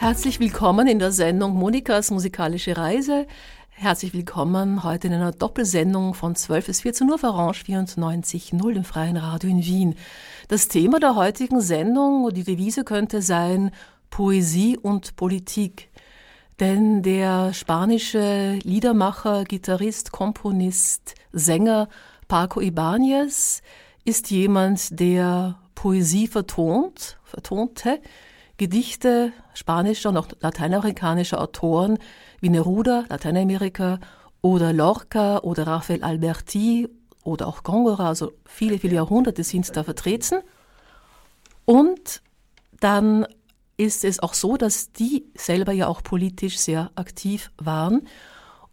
Herzlich willkommen in der Sendung Monikas musikalische Reise. Herzlich willkommen heute in einer Doppelsendung von 12 bis 14 Uhr für Orange 94.0 im Freien Radio in Wien. Das Thema der heutigen Sendung, die Devise könnte sein Poesie und Politik. Denn der spanische Liedermacher, Gitarrist, Komponist, Sänger Paco Ibáñez ist jemand, der Poesie vertont, vertonte, Gedichte spanischer und auch lateinamerikanischer Autoren wie Neruda, Lateinamerika, oder Lorca oder Rafael Alberti oder auch Gongora, also viele, viele Jahrhunderte sind da vertreten. Und dann ist es auch so, dass die selber ja auch politisch sehr aktiv waren.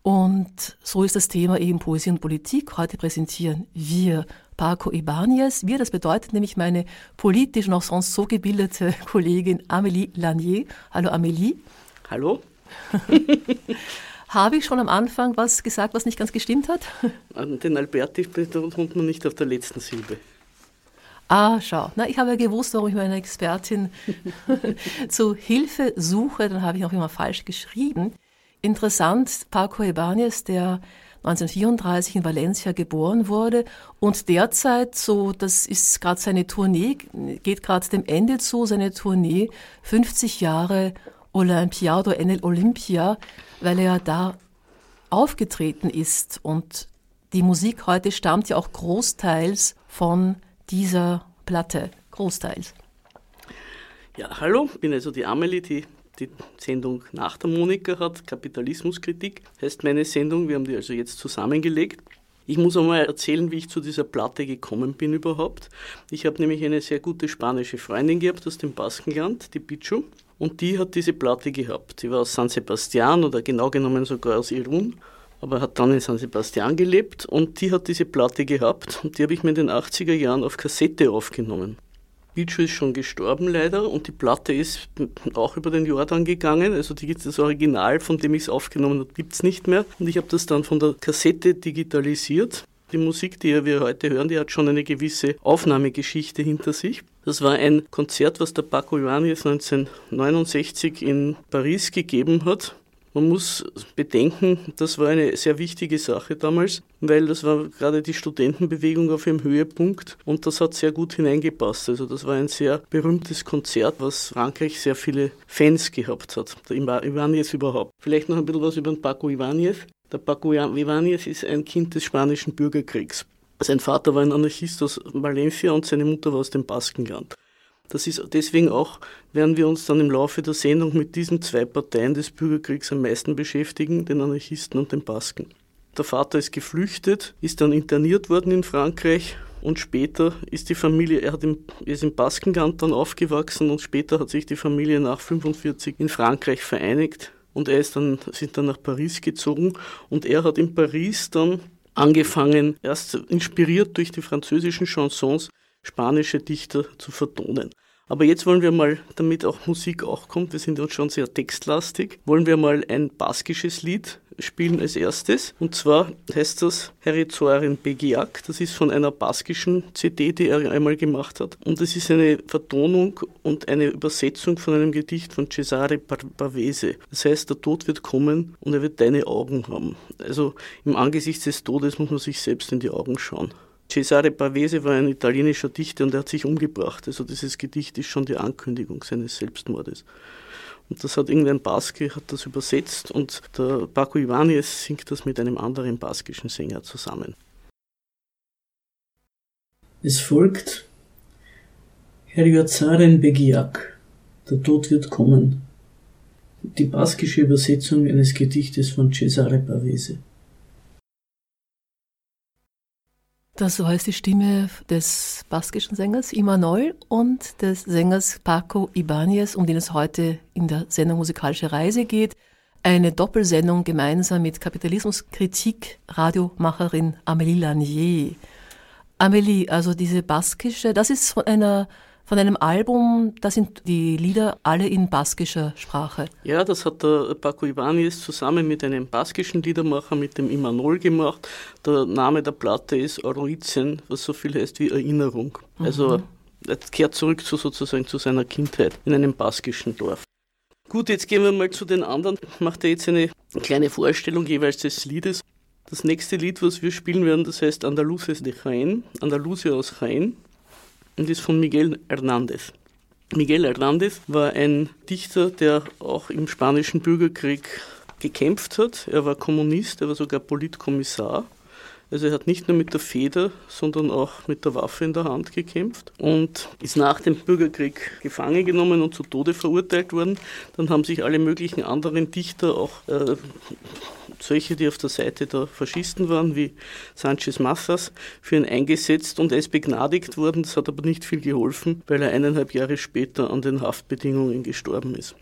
Und so ist das Thema eben Poesie und Politik. Heute präsentieren wir Paco Ibanez. Wir, das bedeutet nämlich meine politisch noch sonst so gebildete Kollegin Amélie Lanier. Hallo Amélie. Hallo. Habe ich schon am Anfang was gesagt, was nicht ganz gestimmt hat? Den Alberti betont man nicht auf der letzten Silbe. Ah, schau. Na, ich habe ja gewusst, warum ich meine Expertin zu Hilfe suche. Dann habe ich auch immer falsch geschrieben. Interessant, Paco Ibanez, der 1934 in Valencia geboren wurde und derzeit so, das ist gerade seine Tournee, geht gerade dem Ende zu, seine Tournee 50 Jahre Olympiado en el Olympia, weil er da aufgetreten ist und die Musik heute stammt ja auch großteils von dieser Platte, großteils. Ja, hallo, ich bin also die Amelie, die die Sendung nach der Monika hat, Kapitalismuskritik, heißt meine Sendung. Wir haben die also jetzt zusammengelegt. Ich muss einmal erzählen, wie ich zu dieser Platte gekommen bin überhaupt. Ich habe nämlich eine sehr gute spanische Freundin gehabt aus dem Baskenland, die Pichu, und die hat diese Platte gehabt. Sie war aus San Sebastian oder genau genommen sogar aus Irun, aber hat dann in San Sebastian gelebt und die hat diese Platte gehabt und die habe ich mir in den 80er Jahren auf Kassette aufgenommen. Bicho ist schon gestorben leider und die Platte ist auch über den Jordan gegangen. Also die, das Original, von dem ich es aufgenommen habe, gibt es nicht mehr. Und ich habe das dann von der Kassette digitalisiert. Die Musik, die wir heute hören, die hat schon eine gewisse Aufnahmegeschichte hinter sich. Das war ein Konzert, was der Paco Ibanez 1969 in Paris gegeben hat. Man muss bedenken, das war eine sehr wichtige Sache damals, weil das war gerade die Studentenbewegung auf ihrem Höhepunkt und das hat sehr gut hineingepasst. Also das war ein sehr berühmtes Konzert, was Frankreich sehr viele Fans gehabt hat. Der Ibanez überhaupt. Vielleicht noch ein bisschen was über den Paco Ibanez. Der Paco Ibanez ist ein Kind des spanischen Bürgerkriegs. Sein Vater war ein Anarchist aus Valencia und seine Mutter war aus dem Baskenland. Das ist deswegen auch, werden wir uns dann im Laufe der Sendung mit diesen zwei Parteien des Bürgerkriegs am meisten beschäftigen, den Anarchisten und den Basken. Der Vater ist geflüchtet, ist dann interniert worden in Frankreich und später ist die Familie, er im, ist im Baskenland dann aufgewachsen und später hat sich die Familie nach 45 in Frankreich vereinigt und er ist dann, sind dann nach Paris gezogen und er hat in Paris dann angefangen, erst inspiriert durch die französischen Chansons, spanische Dichter zu vertonen. Aber jetzt wollen wir mal, damit auch Musik auch kommt, wir sind uns schon sehr textlastig, wollen wir mal ein baskisches Lied spielen als erstes. Und zwar heißt das Herizoaren Begiak. Das ist von einer baskischen CD, die er einmal gemacht hat. Und das ist eine Vertonung und eine Übersetzung von einem Gedicht von Cesare Pavese. Das heißt, der Tod wird kommen und er wird deine Augen haben. Also im Angesicht des Todes muss man sich selbst in die Augen schauen. Cesare Pavese war ein italienischer Dichter und er hat sich umgebracht. Also dieses Gedicht ist schon die Ankündigung seines Selbstmordes. Und das hat irgendein Baske hat das übersetzt und der Paco Ibanez singt das mit einem anderen baskischen Sänger zusammen. Es folgt Heriazaren Begiak, der Tod wird kommen. Die baskische Übersetzung eines Gedichtes von Cesare Pavese. Das war jetzt die Stimme des baskischen Sängers Imanol und des Sängers Paco Ibanez, um den es heute in der Sendung Musikalische Reise geht. Eine Doppelsendung gemeinsam mit Kapitalismuskritik Radiomacherin Amélie Lanier. Amélie, also diese baskische, das ist von einer von einem Album, da sind die Lieder alle in baskischer Sprache. Ja, das hat der Paco Ibanez zusammen mit einem baskischen Liedermacher, mit dem Imanol gemacht. Der Name der Platte ist Oroizen, was so viel heißt wie Erinnerung. Also mhm. er kehrt zurück zu sozusagen zu seiner Kindheit in einem baskischen Dorf. Gut, jetzt gehen wir mal zu den anderen. Ich mache da jetzt eine kleine Vorstellung jeweils des Liedes. Das nächste Lied, was wir spielen werden, das heißt Andaluces de Jaén, Andalusia aus Jaén und ist von Miguel Hernández. Miguel Hernández war ein Dichter, der auch im spanischen Bürgerkrieg gekämpft hat. Er war Kommunist, er war sogar Politkommissar also er hat nicht nur mit der Feder, sondern auch mit der Waffe in der Hand gekämpft und ist nach dem Bürgerkrieg gefangen genommen und zu Tode verurteilt worden. Dann haben sich alle möglichen anderen Dichter, auch äh, solche, die auf der Seite der Faschisten waren, wie Sanchez Massas, für ihn eingesetzt und er ist begnadigt worden. Das hat aber nicht viel geholfen, weil er eineinhalb Jahre später an den Haftbedingungen gestorben ist.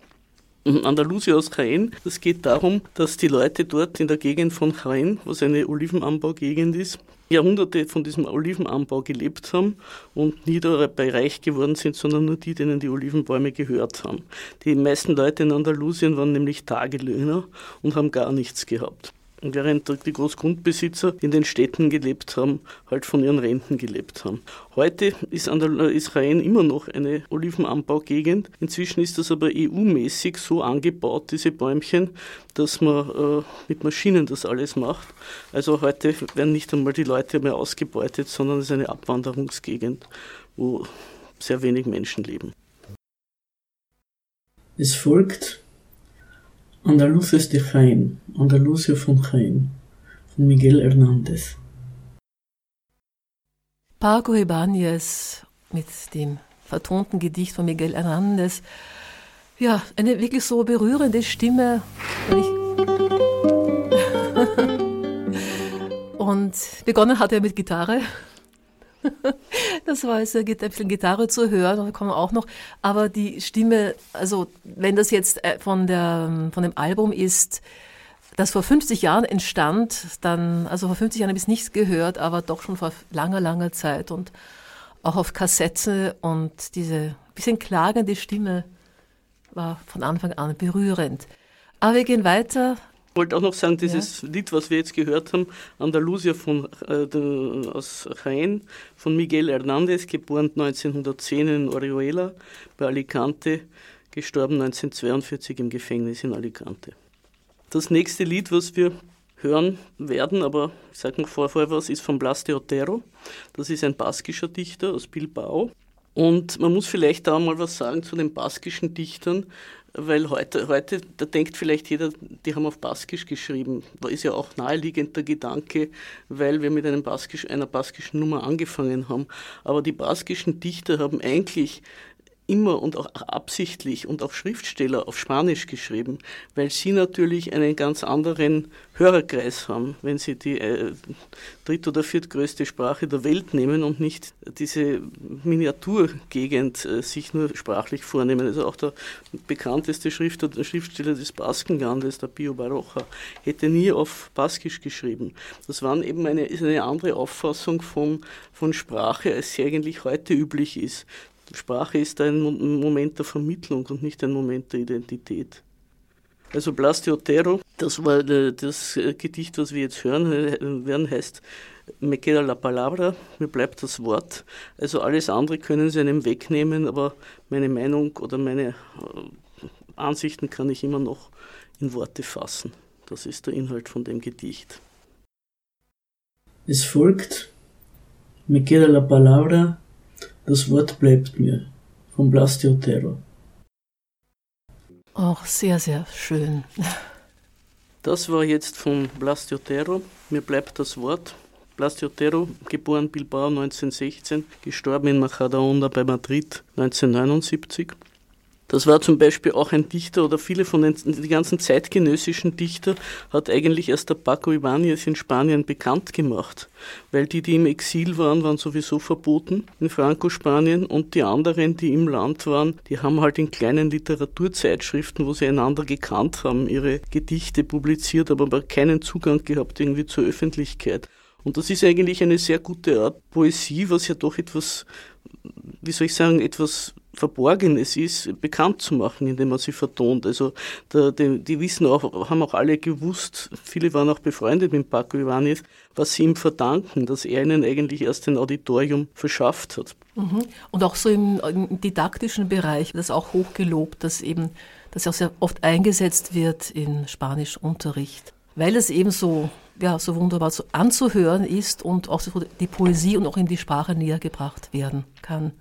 Andalusia aus Jaén. Das geht darum, dass die Leute dort in der Gegend von Jaén, was eine Olivenanbaugegend ist, Jahrhunderte von diesem Olivenanbau gelebt haben und nie dabei reich geworden sind, sondern nur die, denen die Olivenbäume gehört haben. Die meisten Leute in Andalusien waren nämlich Tagelöhner und haben gar nichts gehabt während die Großgrundbesitzer in den Städten gelebt haben, halt von ihren Renten gelebt haben. Heute ist Israel immer noch eine Olivenanbaugegend. Inzwischen ist das aber EU-mäßig so angebaut, diese Bäumchen, dass man äh, mit Maschinen das alles macht. Also heute werden nicht einmal die Leute mehr ausgebeutet, sondern es ist eine Abwanderungsgegend, wo sehr wenig Menschen leben. Es folgt Andaluces de Jaén, Andalusia von Jaén, von Miguel Hernández. Paco Ibáñez mit dem vertonten Gedicht von Miguel Hernández. Ja, eine wirklich so berührende Stimme. Und begonnen hat er mit Gitarre. Das war also ein bisschen Gitarre zu hören, da kommen wir auch noch. Aber die Stimme, also wenn das jetzt äh, von, der, von dem Album ist, das vor 50 Jahren entstand, dann, also vor 50 Jahren habe ich es nicht gehört, aber doch schon vor langer, langer Zeit und auch auf Kassette und diese bisschen klagende Stimme war von Anfang an berührend. Aber wir gehen weiter wollte auch noch sagen, dieses ja. Lied, was wir jetzt gehört haben, Andalusia von, äh, de, aus Jaén, von Miguel Hernández, geboren 1910 in Orihuela bei Alicante, gestorben 1942 im Gefängnis in Alicante. Das nächste Lied, was wir hören werden, aber ich sage noch vorher was, ist von Blas de Otero. Das ist ein baskischer Dichter aus Bilbao. Und man muss vielleicht da mal was sagen zu den baskischen Dichtern weil heute, heute, da denkt vielleicht jeder, die haben auf Baskisch geschrieben. Da ist ja auch naheliegend der Gedanke, weil wir mit einem Baskisch, einer baskischen Nummer angefangen haben. Aber die baskischen Dichter haben eigentlich immer und auch absichtlich und auch Schriftsteller auf Spanisch geschrieben, weil sie natürlich einen ganz anderen Hörerkreis haben, wenn sie die äh, dritt- oder viertgrößte Sprache der Welt nehmen und nicht diese Miniaturgegend äh, sich nur sprachlich vornehmen. Also auch der bekannteste Schriftsteller, Schriftsteller des Baskenlandes, der Pio Baroja, hätte nie auf Baskisch geschrieben. Das war eben eine, ist eine andere Auffassung von, von Sprache, als sie eigentlich heute üblich ist. Sprache ist ein Moment der Vermittlung und nicht ein Moment der Identität. Also Blas de Otero, das war äh, das äh, Gedicht, was wir jetzt hören äh, werden, heißt Me queda la palabra, mir bleibt das Wort. Also alles andere können Sie einem wegnehmen, aber meine Meinung oder meine Ansichten kann ich immer noch in Worte fassen. Das ist der Inhalt von dem Gedicht. Es folgt Me queda la palabra, das Wort bleibt mir von Blas Otero. Auch sehr, sehr schön. Das war jetzt von Blas Otero. Mir bleibt das Wort. Blas Otero, geboren Bilbao 1916, gestorben in Majadahonda bei Madrid 1979. Das war zum Beispiel auch ein Dichter oder viele von den die ganzen zeitgenössischen Dichter hat eigentlich erst der Paco Ibáñez in Spanien bekannt gemacht, weil die, die im Exil waren, waren sowieso verboten in Franco-Spanien und die anderen, die im Land waren, die haben halt in kleinen Literaturzeitschriften, wo sie einander gekannt haben, ihre Gedichte publiziert, aber keinen Zugang gehabt irgendwie zur Öffentlichkeit. Und das ist eigentlich eine sehr gute Art Poesie, was ja doch etwas, wie soll ich sagen, etwas Verborgenes ist, bekannt zu machen, indem man sie vertont. Also der, die, die, wissen auch, haben auch alle gewusst, viele waren auch befreundet mit Paco Ibanez, was sie ihm verdanken, dass er ihnen eigentlich erst ein Auditorium verschafft hat. Mhm. Und auch so im, im, didaktischen Bereich, das auch hochgelobt, dass eben das auch sehr oft eingesetzt wird in Spanischunterricht, weil es eben so, ja, so wunderbar so anzuhören ist und auch so die Poesie und auch in die Sprache näher gebracht werden kann.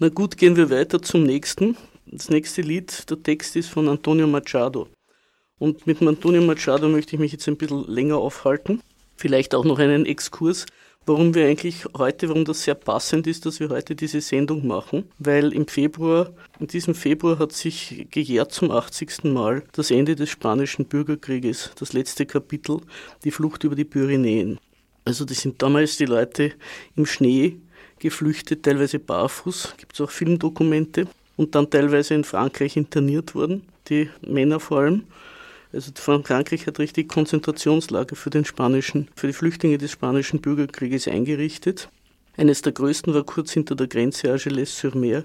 Na gut, gehen wir weiter zum nächsten. Das nächste Lied, der Text ist von Antonio Machado. Und mit Antonio Machado möchte ich mich jetzt ein bisschen länger aufhalten. Vielleicht auch noch einen Exkurs warum wir eigentlich heute, warum das sehr passend ist, dass wir heute diese Sendung machen, weil im Februar, in diesem Februar hat sich gejährt zum 80. Mal das Ende des spanischen Bürgerkrieges, das letzte Kapitel, die Flucht über die Pyrenäen. Also das sind damals die Leute im Schnee geflüchtet, teilweise barfuß, gibt es auch Filmdokumente, und dann teilweise in Frankreich interniert worden, die Männer vor allem. Also Frankreich hat richtig Konzentrationslager für den spanischen, für die Flüchtlinge des spanischen Bürgerkrieges eingerichtet. Eines der größten war kurz hinter der Grenze Argelès-sur-Mer.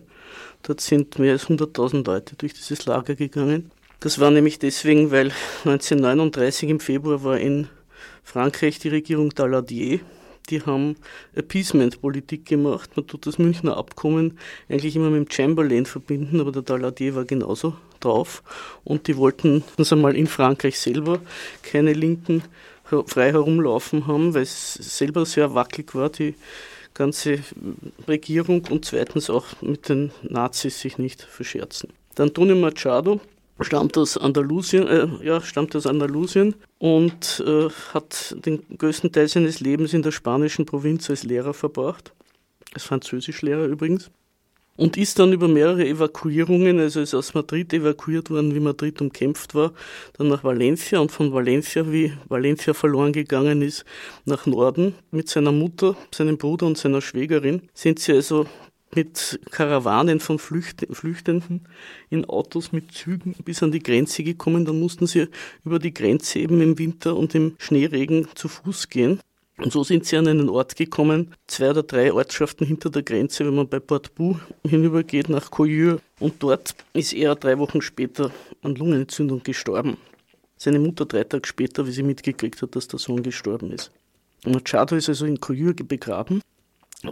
Dort sind mehr als 100.000 Leute durch dieses Lager gegangen. Das war nämlich deswegen, weil 1939 im Februar war in Frankreich die Regierung Daladier die haben Appeasement-Politik gemacht. Man tut das Münchner Abkommen eigentlich immer mit dem Chamberlain verbinden, aber der Daladier war genauso drauf. Und die wollten uns einmal in Frankreich selber keine Linken frei herumlaufen haben, weil es selber sehr wackelig war, die ganze Regierung und zweitens auch mit den Nazis sich nicht verscherzen. Antonio Machado stammt aus Andalusien, äh, ja, stammt aus Andalusien und äh, hat den größten Teil seines Lebens in der spanischen Provinz als Lehrer verbracht, als Französischlehrer übrigens, und ist dann über mehrere Evakuierungen, also ist aus Madrid evakuiert worden, wie Madrid umkämpft war, dann nach Valencia und von Valencia, wie Valencia verloren gegangen ist, nach Norden mit seiner Mutter, seinem Bruder und seiner Schwägerin, sind sie also mit Karawanen von Flüchtenden in Autos mit Zügen bis an die Grenze gekommen. Dann mussten sie über die Grenze eben im Winter und im Schneeregen zu Fuß gehen. Und so sind sie an einen Ort gekommen, zwei oder drei Ortschaften hinter der Grenze, wenn man bei Portbou hinübergeht nach Coyure. Und dort ist er drei Wochen später an Lungenentzündung gestorben. Seine Mutter drei Tage später, wie sie mitgekriegt hat, dass der Sohn gestorben ist. Machado ist also in Coyure begraben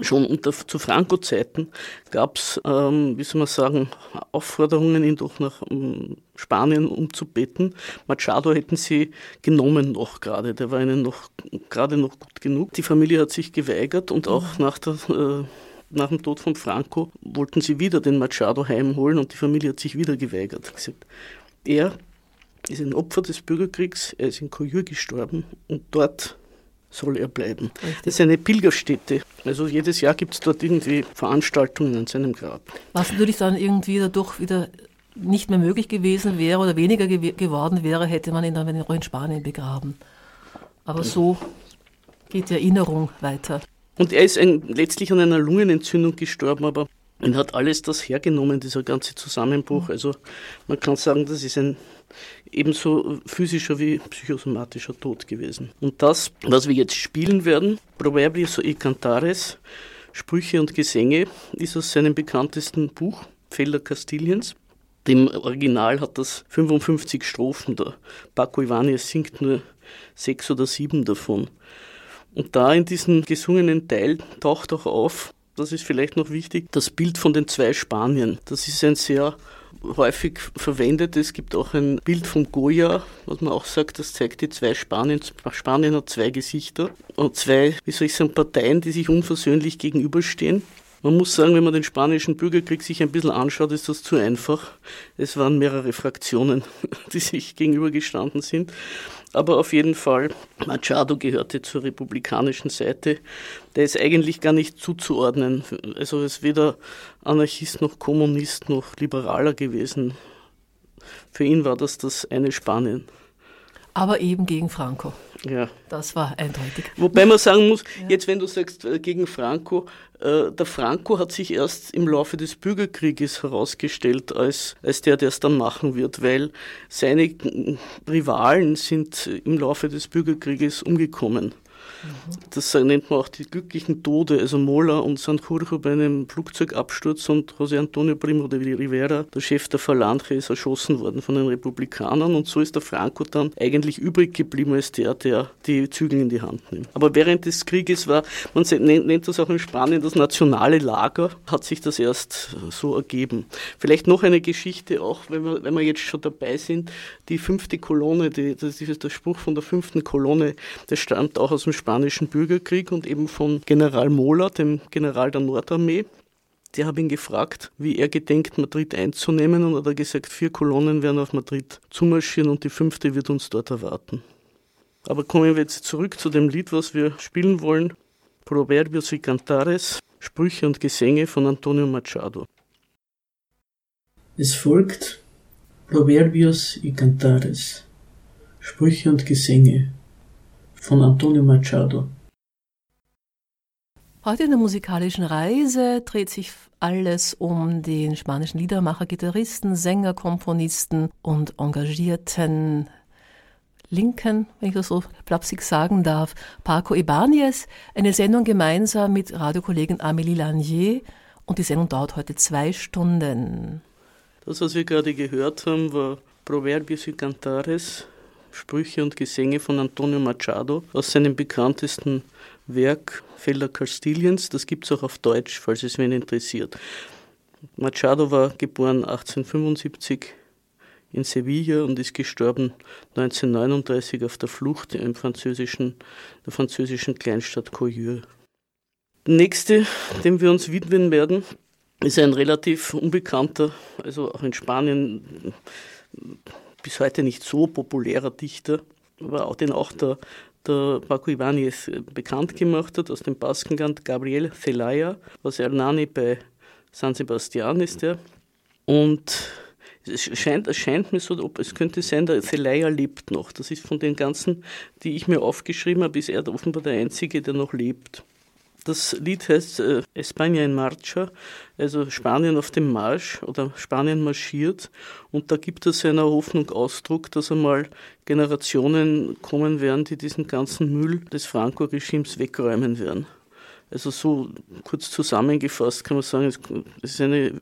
Schon unter, zu Franco-Zeiten gab es, ähm, wie soll man sagen, Aufforderungen, ihn doch nach ähm, Spanien umzubeten. Machado hätten sie genommen noch gerade, der war ihnen noch gerade noch gut genug. Die Familie hat sich geweigert und auch mhm. nach, der, äh, nach dem Tod von Franco wollten sie wieder den Machado heimholen und die Familie hat sich wieder geweigert. Gesagt, er ist ein Opfer des Bürgerkriegs, er ist in Coyur gestorben und dort soll er bleiben. Richtig. Das ist eine Pilgerstätte. Also jedes Jahr gibt es dort irgendwie Veranstaltungen an seinem Grab. Was natürlich dann irgendwie dadurch wieder nicht mehr möglich gewesen wäre oder weniger gew geworden wäre, hätte man ihn dann in Spanien begraben. Aber so geht die Erinnerung weiter. Und er ist ein, letztlich an einer Lungenentzündung gestorben, aber er hat alles das hergenommen, dieser ganze Zusammenbruch. Also man kann sagen, das ist ein ebenso physischer wie psychosomatischer Tod gewesen. Und das, was wir jetzt spielen werden, Proverbios y Cantares, Sprüche und Gesänge, ist aus seinem bekanntesten Buch, Felder Kastiliens. Dem Original hat das 55 Strophen. Der Paco Ibanez singt nur sechs oder sieben davon. Und da in diesem gesungenen Teil taucht auch auf, das ist vielleicht noch wichtig, das Bild von den zwei Spanien. Das ist ein sehr häufig verwendet. Es gibt auch ein Bild von Goya, was man auch sagt, das zeigt die zwei Spanien. Spanien hat zwei Gesichter und zwei, wie soll ich sagen, Parteien, die sich unversöhnlich gegenüberstehen. Man muss sagen, wenn man den spanischen Bürgerkrieg sich ein bisschen anschaut, ist das zu einfach. Es waren mehrere Fraktionen, die sich gegenübergestanden sind. Aber auf jeden Fall, Machado gehörte zur republikanischen Seite. Der ist eigentlich gar nicht zuzuordnen. Also er ist weder Anarchist noch Kommunist noch Liberaler gewesen. Für ihn war das das eine Spanien. Aber eben gegen Franco. Ja. Das war eindeutig. Wobei man sagen muss, ja. jetzt wenn du sagst äh, gegen Franco, äh, der Franco hat sich erst im Laufe des Bürgerkrieges herausgestellt als, als der, der es dann machen wird, weil seine Rivalen sind im Laufe des Bürgerkrieges umgekommen. Das nennt man auch die glücklichen Tode. Also Mola und Sanjurjo bei einem Flugzeugabsturz und José Antonio Primo de Rivera, der Chef der Falange, ist erschossen worden von den Republikanern. Und so ist der Franco dann eigentlich übrig geblieben als der, der die Zügel in die Hand nimmt. Aber während des Krieges war, man nennt das auch in Spanien das nationale Lager, hat sich das erst so ergeben. Vielleicht noch eine Geschichte auch, wenn wir, wenn wir jetzt schon dabei sind, die fünfte Kolonne, die, das ist der Spruch von der fünften Kolonne, der stammt auch aus dem Spanischen Bürgerkrieg und eben von General Mola, dem General der Nordarmee. Der habe ihn gefragt, wie er gedenkt, Madrid einzunehmen und hat er gesagt, vier Kolonnen werden auf Madrid zumarschieren und die fünfte wird uns dort erwarten. Aber kommen wir jetzt zurück zu dem Lied, was wir spielen wollen. Proverbios y Cantares, Sprüche und Gesänge von Antonio Machado. Es folgt Proverbios y Cantares, Sprüche und Gesänge von Antonio Machado. Heute in der musikalischen Reise dreht sich alles um den spanischen Liedermacher, Gitarristen, Sänger, Komponisten und engagierten Linken, wenn ich das so flapsig sagen darf, Paco Ibanez, eine Sendung gemeinsam mit Radiokollegin Amélie Lanier und die Sendung dauert heute zwei Stunden. Das, was wir gerade gehört haben, war Proverbios y Cantares, Sprüche und Gesänge von Antonio Machado aus seinem bekanntesten Werk Felder Castiliens. Das gibt es auch auf Deutsch, falls es wen interessiert. Machado war geboren 1875 in Sevilla und ist gestorben 1939 auf der Flucht im französischen, der französischen Kleinstadt Coyeux. Der nächste, dem wir uns widmen werden, ist ein relativ unbekannter, also auch in Spanien bis heute nicht so populärer Dichter, aber auch den auch der, der Paco Ibáñez bekannt gemacht hat aus dem Baskenland, Gabriel Zelaya aus Hernani bei San Sebastian ist er. Und es scheint, es scheint mir so, ob es könnte sein, der Zelaya lebt noch. Das ist von den ganzen, die ich mir aufgeschrieben habe, ist er offenbar der Einzige, der noch lebt. Das Lied heißt äh, España en Marcha, also Spanien auf dem Marsch oder Spanien marschiert. Und da gibt es seiner Hoffnung Ausdruck, dass einmal Generationen kommen werden, die diesen ganzen Müll des Franco-Regimes wegräumen werden. Also so kurz zusammengefasst kann man sagen, es ist eine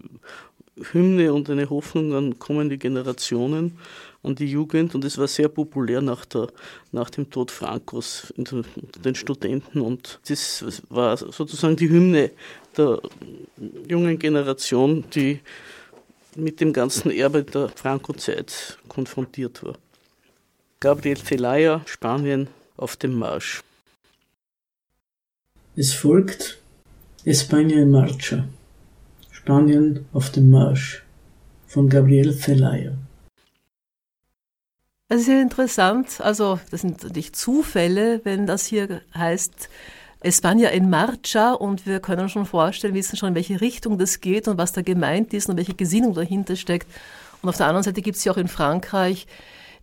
Hymne und eine Hoffnung an kommende Generationen an die Jugend und es war sehr populär nach, der, nach dem Tod Frankos unter den Studenten und das war sozusagen die Hymne der jungen Generation, die mit dem ganzen Erbe der Franco-Zeit konfrontiert war. Gabriel Zelaya, Spanien auf dem Marsch. Es folgt España en Marcha, Spanien auf dem Marsch von Gabriel Zelaya. Es ist ja interessant, also das sind natürlich Zufälle, wenn das hier heißt España en Marcha und wir können schon vorstellen, wissen schon, in welche Richtung das geht und was da gemeint ist und welche Gesinnung dahinter steckt. Und auf der anderen Seite gibt es ja auch in Frankreich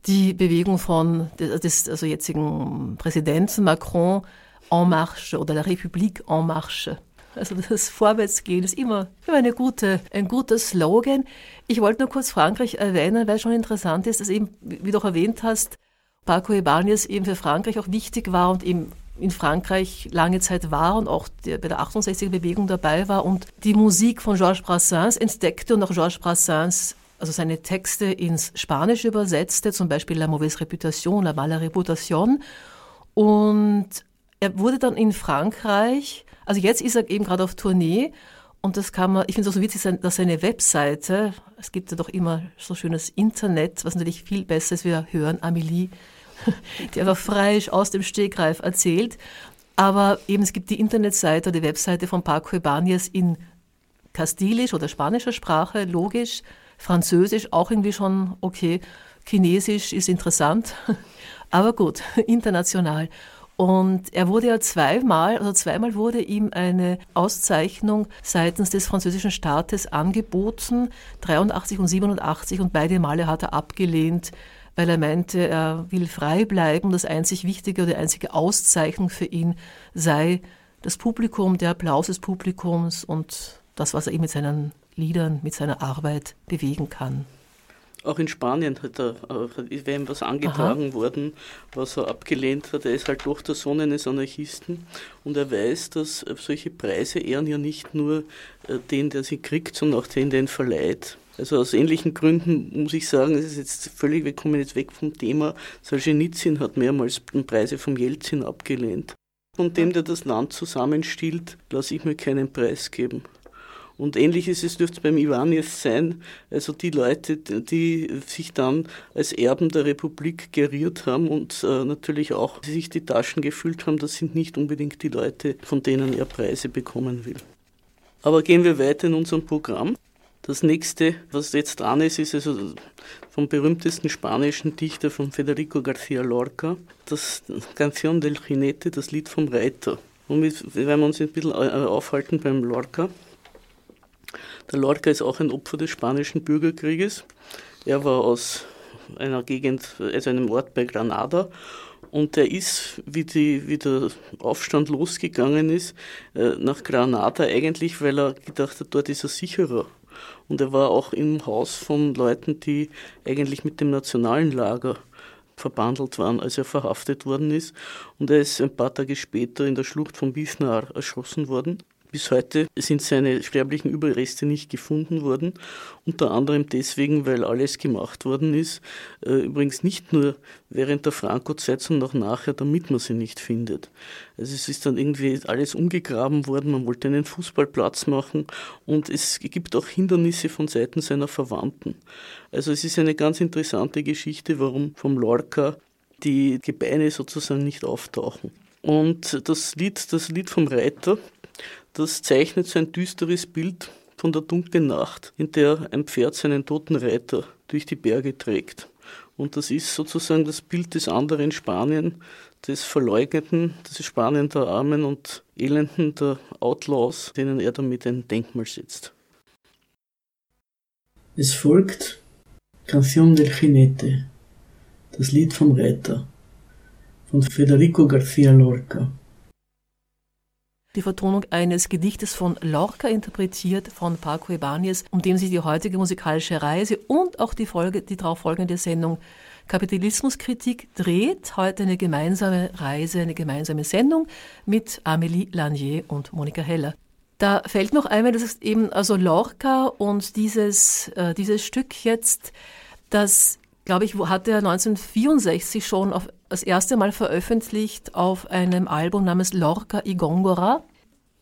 die Bewegung von des also jetzigen Präsidenten Macron en marche oder la République en marche. Also das Vorwärtsgehen ist immer, immer eine gute, ein guter Slogan. Ich wollte nur kurz Frankreich erwähnen, weil es schon interessant ist, dass eben, wie du auch erwähnt hast, Paco Ibanez eben für Frankreich auch wichtig war und eben in Frankreich lange Zeit war und auch bei der 68er Bewegung dabei war und die Musik von Georges Brassens entdeckte und auch Georges Brassens also seine Texte ins Spanische übersetzte, zum Beispiel La mauvaise réputation, La mala réputation. Und er wurde dann in Frankreich also jetzt ist er eben gerade auf Tournee und das kann man, ich finde es auch so witzig, dass seine Webseite, es gibt ja doch immer so schönes Internet, was natürlich viel besser ist, wir hören Amelie, die einfach frei aus dem Stegreif erzählt. Aber eben es gibt die Internetseite, die Webseite von Paco Ibanez in Kastilisch oder spanischer Sprache, logisch, Französisch auch irgendwie schon okay, Chinesisch ist interessant, aber gut, international. Und er wurde ja zweimal, also zweimal wurde ihm eine Auszeichnung seitens des französischen Staates angeboten, 83 und 87, und beide Male hat er abgelehnt, weil er meinte, er will frei bleiben. Das einzig Wichtige oder die einzige Auszeichnung für ihn sei das Publikum, der Applaus des Publikums und das, was er eben mit seinen Liedern, mit seiner Arbeit bewegen kann. Auch in Spanien hat er, äh, wäre ihm was angetragen Aha. worden, was er abgelehnt hat. Er ist halt doch der Sohn eines Anarchisten und er weiß, dass solche Preise ehren ja nicht nur äh, den, der sie kriegt, sondern auch den, der ihn verleiht. Also aus ähnlichen Gründen muss ich sagen, es ist jetzt völlig, wir kommen jetzt weg vom Thema. Solzhenitsyn hat mehrmals Preise vom Jelzin abgelehnt. Von dem, der das Land zusammenstiehlt, lasse ich mir keinen Preis geben. Und ähnliches es dürfte beim Iwanis sein, also die Leute, die sich dann als Erben der Republik geriert haben und äh, natürlich auch sich die Taschen gefüllt haben, das sind nicht unbedingt die Leute, von denen er Preise bekommen will. Aber gehen wir weiter in unserem Programm. Das nächste, was jetzt dran ist, ist also vom berühmtesten spanischen Dichter von Federico García Lorca, das Canción del Jinete, das Lied vom Reiter. Und wir werden uns ein bisschen äh, aufhalten beim Lorca. Der Lorca ist auch ein Opfer des spanischen Bürgerkrieges. Er war aus einer Gegend, also einem Ort bei Granada und er ist, wie, die, wie der Aufstand losgegangen ist, äh, nach Granada eigentlich, weil er gedacht hat, dort ist er sicherer. Und er war auch im Haus von Leuten, die eigentlich mit dem nationalen Lager verbandelt waren, als er verhaftet worden ist. Und er ist ein paar Tage später in der Schlucht von Bisnar erschossen worden. Bis heute sind seine sterblichen Überreste nicht gefunden worden, unter anderem deswegen, weil alles gemacht worden ist, äh, übrigens nicht nur während der Franco-Zeit, sondern auch nachher, damit man sie nicht findet. Also es ist dann irgendwie alles umgegraben worden, man wollte einen Fußballplatz machen und es gibt auch Hindernisse von Seiten seiner Verwandten. Also es ist eine ganz interessante Geschichte, warum vom Lorca die Gebeine sozusagen nicht auftauchen. Und das Lied, das Lied vom Reiter, das zeichnet so ein düsteres Bild von der dunklen Nacht, in der ein Pferd seinen toten Reiter durch die Berge trägt. Und das ist sozusagen das Bild des anderen Spanien, des Verleugneten, des Spanien der Armen und Elenden, der Outlaws, denen er damit ein Denkmal setzt. Es folgt Canción del Jinete, das Lied vom Reiter, von Federico García Lorca die Vertonung eines Gedichtes von Lorca interpretiert von Paco Ibanez, um dem sich die heutige musikalische Reise und auch die Folge, die darauf folgende Sendung Kapitalismuskritik dreht. Heute eine gemeinsame Reise, eine gemeinsame Sendung mit Amélie Lanier und Monika Heller. Da fällt noch einmal, das ist eben also Lorca und dieses, äh, dieses Stück jetzt, das, glaube ich, hat er 1964 schon auf, das erste Mal veröffentlicht auf einem Album namens Lorca y Gongora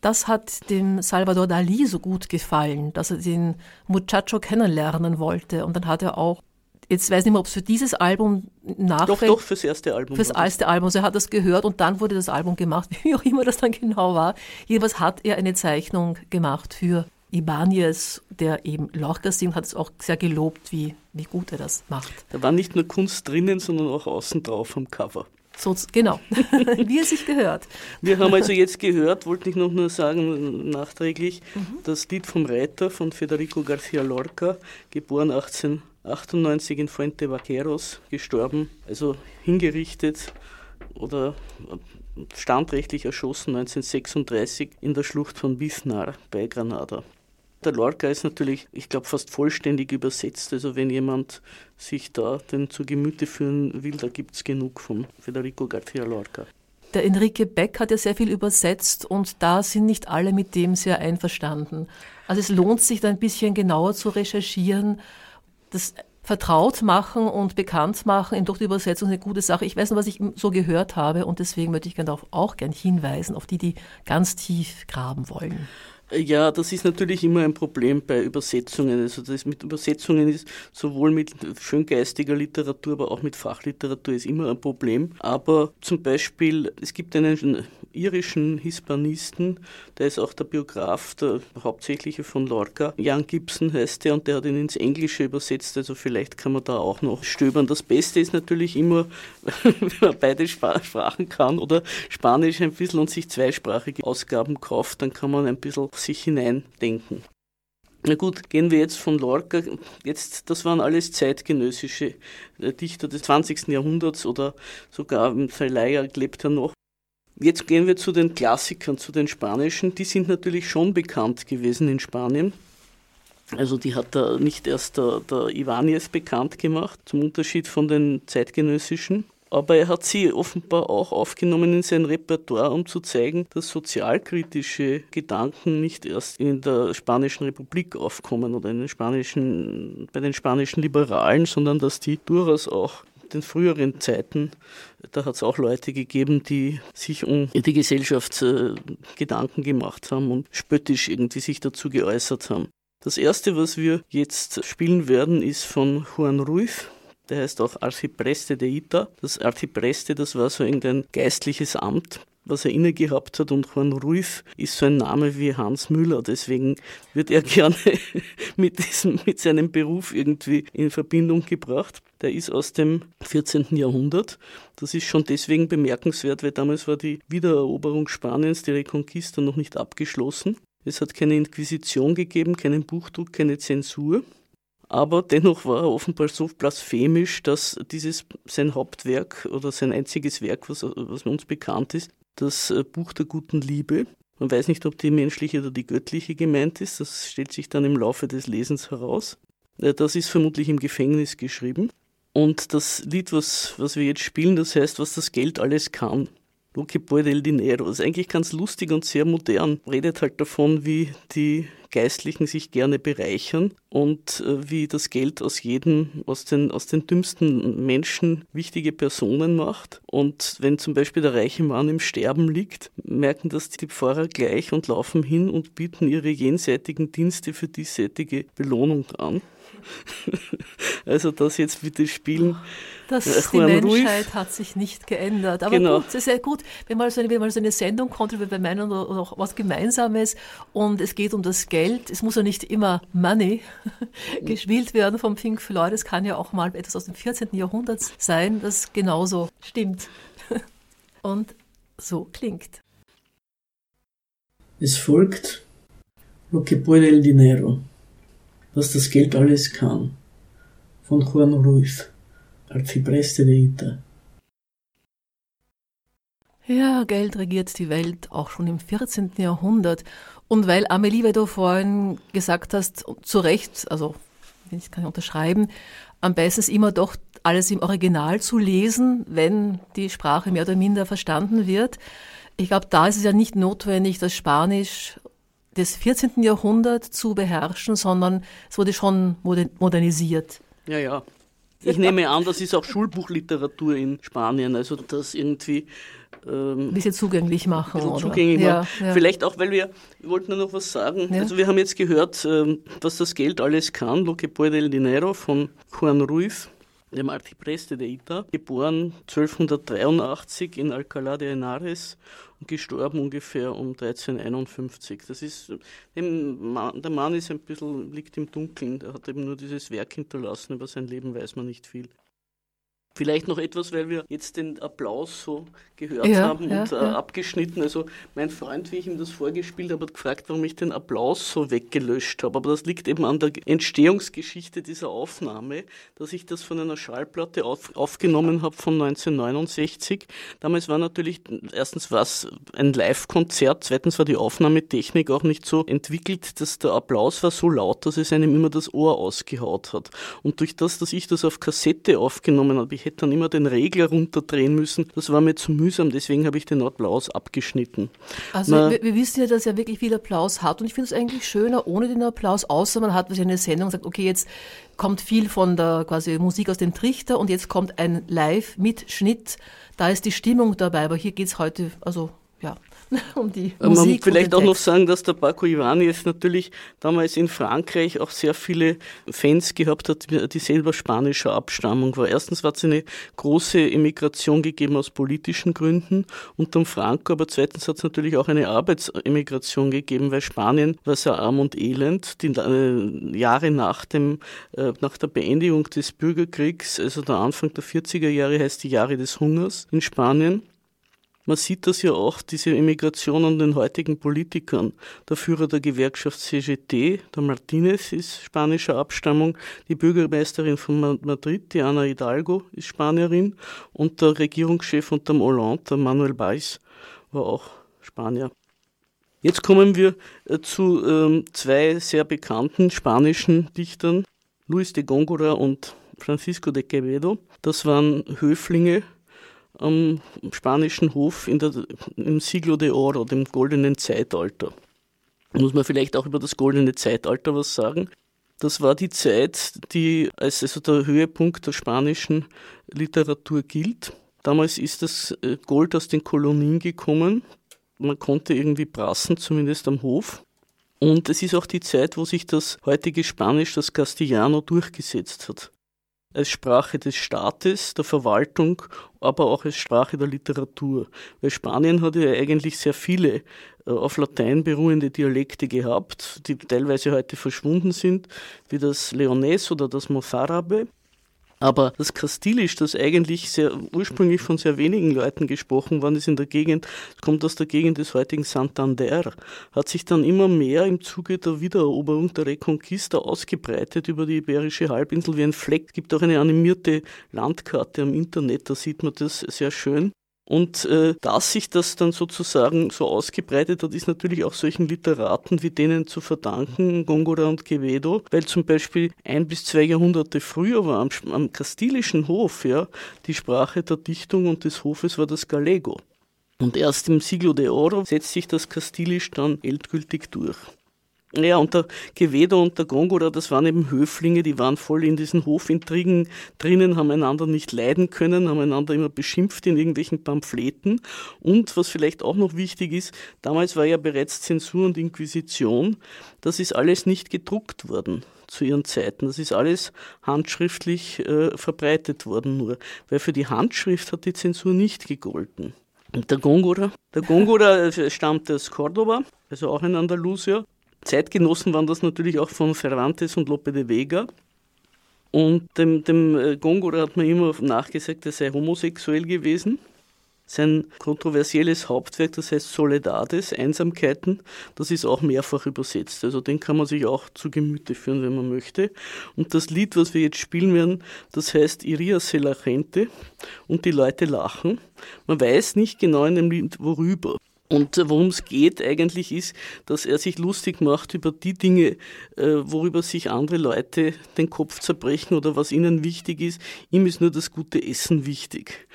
das hat dem Salvador Dali so gut gefallen, dass er den Muchacho kennenlernen wollte. Und dann hat er auch, jetzt weiß ich nicht mehr, ob es für dieses Album nachfällt. Doch, doch, fürs erste Album. Fürs erste Album. Also er hat das gehört und dann wurde das Album gemacht, wie auch immer das dann genau war. Jedenfalls hat er eine Zeichnung gemacht für Ibanez, der eben Lorca singt, hat es auch sehr gelobt, wie, wie gut er das macht. Da war nicht nur Kunst drinnen, sondern auch außen drauf am Cover. So, genau, wie es sich gehört. Wir haben also jetzt gehört, wollte ich noch nur sagen, nachträglich, mhm. das Lied vom Reiter von Federico García Lorca, geboren 1898 in Fuente Vaqueros, gestorben, also hingerichtet oder standrechtlich erschossen 1936 in der Schlucht von Biznar bei Granada. Der Lorca ist natürlich, ich glaube, fast vollständig übersetzt. Also wenn jemand sich da den zu Gemüte führen will, da gibt es genug von Federico García Lorca. Der Enrique Beck hat ja sehr viel übersetzt und da sind nicht alle mit dem sehr einverstanden. Also es lohnt sich da ein bisschen genauer zu recherchieren. Das vertraut machen und bekannt machen durch die Übersetzung eine gute Sache. Ich weiß nur, was ich so gehört habe und deswegen möchte ich darauf auch gern hinweisen, auf die, die ganz tief graben wollen. Ja, das ist natürlich immer ein Problem bei Übersetzungen. Also das mit Übersetzungen ist sowohl mit schöngeistiger Literatur, aber auch mit Fachliteratur ist immer ein Problem. Aber zum Beispiel, es gibt einen irischen Hispanisten, der ist auch der Biograf, der hauptsächliche von Lorca. Jan Gibson heißt der und der hat ihn ins Englische übersetzt, also vielleicht kann man da auch noch stöbern. Das Beste ist natürlich immer, wenn man beide Sprachen kann oder Spanisch ein bisschen und sich zweisprachige Ausgaben kauft, dann kann man ein bisschen sich hineindenken. Na gut, gehen wir jetzt von Lorca. Jetzt, das waren alles zeitgenössische äh, Dichter des 20. Jahrhunderts oder sogar Zelaya lebt ja noch. Jetzt gehen wir zu den Klassikern, zu den spanischen. Die sind natürlich schon bekannt gewesen in Spanien. Also die hat da nicht erst der, der Ivanis bekannt gemacht, zum Unterschied von den zeitgenössischen. Aber er hat sie offenbar auch aufgenommen in sein Repertoire, um zu zeigen, dass sozialkritische Gedanken nicht erst in der Spanischen Republik aufkommen oder in den spanischen, bei den spanischen Liberalen, sondern dass die durchaus auch in den früheren Zeiten, da hat es auch Leute gegeben, die sich um die Gesellschaft äh, Gedanken gemacht haben und spöttisch irgendwie sich dazu geäußert haben. Das erste, was wir jetzt spielen werden, ist von Juan Ruiz. Der heißt auch Arcipreste de Ita. Das Arcipreste, das war so irgendein geistliches Amt, was er inne gehabt hat. Und Juan Ruiz ist so ein Name wie Hans Müller. Deswegen wird er gerne mit, diesem, mit seinem Beruf irgendwie in Verbindung gebracht. Der ist aus dem 14. Jahrhundert. Das ist schon deswegen bemerkenswert, weil damals war die Wiedereroberung Spaniens, die Reconquista, noch nicht abgeschlossen. Es hat keine Inquisition gegeben, keinen Buchdruck, keine Zensur. Aber dennoch war er offenbar so blasphemisch, dass dieses sein Hauptwerk oder sein einziges Werk, was, was uns bekannt ist, das äh, Buch der guten Liebe. Man weiß nicht, ob die menschliche oder die göttliche gemeint ist. Das stellt sich dann im Laufe des Lesens heraus. Äh, das ist vermutlich im Gefängnis geschrieben. Und das Lied, was, was wir jetzt spielen, das heißt, was das Geld alles kann. Lo que puede el dinero. Ist eigentlich ganz lustig und sehr modern. Redet halt davon, wie die Geistlichen sich gerne bereichern und äh, wie das Geld aus jedem, aus den, aus den dümmsten Menschen wichtige Personen macht. Und wenn zum Beispiel der reiche Mann im Sterben liegt, merken das die Pfarrer gleich und laufen hin und bieten ihre jenseitigen Dienste für diesseitige Belohnung an. also das jetzt bitte spielen. Das, die Menschheit Ruiz. hat sich nicht geändert. Aber genau. gut, es ist ja gut, wenn mal so eine, wenn mal so eine Sendung kommt, wie bei meinen oder, oder auch was Gemeinsames und es geht um das Geld. Es muss ja nicht immer Money gespielt werden vom Pink Floyd. Es kann ja auch mal etwas aus dem 14. Jahrhundert sein, das genauso stimmt. und so klingt. Es folgt Lo que puede el dinero was das Geld alles kann. Von Juan Ruiz, Arcipreste de Ita. Ja, Geld regiert die Welt auch schon im 14. Jahrhundert. Und weil Amelie, weil du vorhin gesagt hast, zu Recht, also ich kann ich unterschreiben, am besten ist immer doch alles im Original zu lesen, wenn die Sprache mehr oder minder verstanden wird. Ich glaube, da ist es ja nicht notwendig, dass Spanisch des 14. Jahrhunderts zu beherrschen, sondern es wurde schon modernisiert. Ja, ja. Ich nehme an, das ist auch Schulbuchliteratur in Spanien, also das irgendwie ähm, ein bisschen zugänglich machen. Bisschen zugänglich ja, machen. Ja. Vielleicht auch, weil wir, wir wollten nur noch was sagen. Ja. Also wir haben jetzt gehört, ähm, was das Geld alles kann. Lo que puede el dinero von Juan Ruiz dem Arcipreste de Ita, geboren 1283 in Alcalá de Henares und gestorben ungefähr um 1351. Das ist, der Mann ist ein bisschen, liegt im Dunkeln, der hat eben nur dieses Werk hinterlassen, über sein Leben weiß man nicht viel. Vielleicht noch etwas, weil wir jetzt den Applaus so gehört ja, haben und äh, ja. abgeschnitten. Also mein Freund, wie ich ihm das vorgespielt habe, hat gefragt, warum ich den Applaus so weggelöscht habe. Aber das liegt eben an der Entstehungsgeschichte dieser Aufnahme, dass ich das von einer Schallplatte auf, aufgenommen habe von 1969. Damals war natürlich erstens was ein Live-Konzert, zweitens war die Aufnahmetechnik auch nicht so entwickelt, dass der Applaus war so laut, dass es einem immer das Ohr ausgehaut hat. Und durch das, dass ich das auf Kassette aufgenommen habe, ich hätte dann immer den Regler runterdrehen müssen. Das war mir zu mühsam, deswegen habe ich den Applaus abgeschnitten. Also wir, wir, wissen ja, dass er wirklich viel Applaus hat und ich finde es eigentlich schöner ohne den Applaus, außer man hat eine Sendung und sagt, okay, jetzt kommt viel von der quasi Musik aus dem Trichter und jetzt kommt ein Live-Mitschnitt. Da ist die Stimmung dabei, aber hier geht es heute, also ja, um die Man Musik. Man muss vielleicht auch noch sagen, dass der Paco Ivanis natürlich damals in Frankreich auch sehr viele Fans gehabt hat, die selber spanischer Abstammung war. Erstens hat es eine große Emigration gegeben aus politischen Gründen unter Franco, aber zweitens hat es natürlich auch eine Arbeitsemigration gegeben, weil Spanien war sehr arm und elend. Die äh, Jahre nach, dem, äh, nach der Beendigung des Bürgerkriegs, also der Anfang der 40er Jahre heißt die Jahre des Hungers in Spanien. Man sieht das ja auch, diese Emigration an den heutigen Politikern. Der Führer der Gewerkschaft CGT, der Martinez, ist spanischer Abstammung. Die Bürgermeisterin von Madrid, die Ana Hidalgo, ist Spanierin. Und der Regierungschef unter dem Hollande, der Manuel Valls, war auch Spanier. Jetzt kommen wir äh, zu ähm, zwei sehr bekannten spanischen Dichtern, Luis de Góngora und Francisco de Quevedo. Das waren Höflinge am spanischen Hof in der, im Siglo de Oro, dem goldenen Zeitalter. Muss man vielleicht auch über das goldene Zeitalter was sagen? Das war die Zeit, die als also der Höhepunkt der spanischen Literatur gilt. Damals ist das äh, Gold aus den Kolonien gekommen. Man konnte irgendwie brassen, zumindest am Hof. Und es ist auch die Zeit, wo sich das heutige Spanisch, das Castellano, durchgesetzt hat. Als Sprache des Staates, der Verwaltung, aber auch als Sprache der Literatur. Weil Spanien hat ja eigentlich sehr viele äh, auf Latein beruhende Dialekte gehabt, die teilweise heute verschwunden sind, wie das Leonés oder das Mozarabe. Aber das Kastilisch, das eigentlich sehr ursprünglich von sehr wenigen Leuten gesprochen worden ist in der Gegend, kommt aus der Gegend des heutigen Santander, hat sich dann immer mehr im Zuge der Wiedereroberung der Reconquista ausgebreitet über die Iberische Halbinsel wie ein Fleck. Es gibt auch eine animierte Landkarte am Internet, da sieht man das sehr schön. Und äh, dass sich das dann sozusagen so ausgebreitet hat, ist natürlich auch solchen Literaten wie denen zu verdanken, Gongora und Quevedo, weil zum Beispiel ein bis zwei Jahrhunderte früher war am, am kastilischen Hof ja, die Sprache der Dichtung und des Hofes war das Gallego. Und erst im Siglo de Oro setzt sich das Kastilisch dann endgültig durch. Ja, und der Quevedo und der Gongora, das waren eben Höflinge, die waren voll in diesen Hofintrigen drinnen, haben einander nicht leiden können, haben einander immer beschimpft in irgendwelchen Pamphleten. Und was vielleicht auch noch wichtig ist, damals war ja bereits Zensur und Inquisition, das ist alles nicht gedruckt worden zu ihren Zeiten. Das ist alles handschriftlich äh, verbreitet worden nur, weil für die Handschrift hat die Zensur nicht gegolten. Und der Gongora, der Gongora äh, stammt aus Cordoba, also auch in Andalusia, Zeitgenossen waren das natürlich auch von Cervantes und Lope de Vega. Und dem, dem äh, Gongora hat man immer nachgesagt, er sei homosexuell gewesen. Sein kontroversielles Hauptwerk, das heißt Soledades, Einsamkeiten, das ist auch mehrfach übersetzt. Also den kann man sich auch zu Gemüte führen, wenn man möchte. Und das Lied, was wir jetzt spielen werden, das heißt Iria se la gente und die Leute lachen. Man weiß nicht genau in dem Lied worüber. Und worum es geht eigentlich ist, dass er sich lustig macht über die Dinge, äh, worüber sich andere Leute den Kopf zerbrechen oder was ihnen wichtig ist. Ihm ist nur das gute Essen wichtig.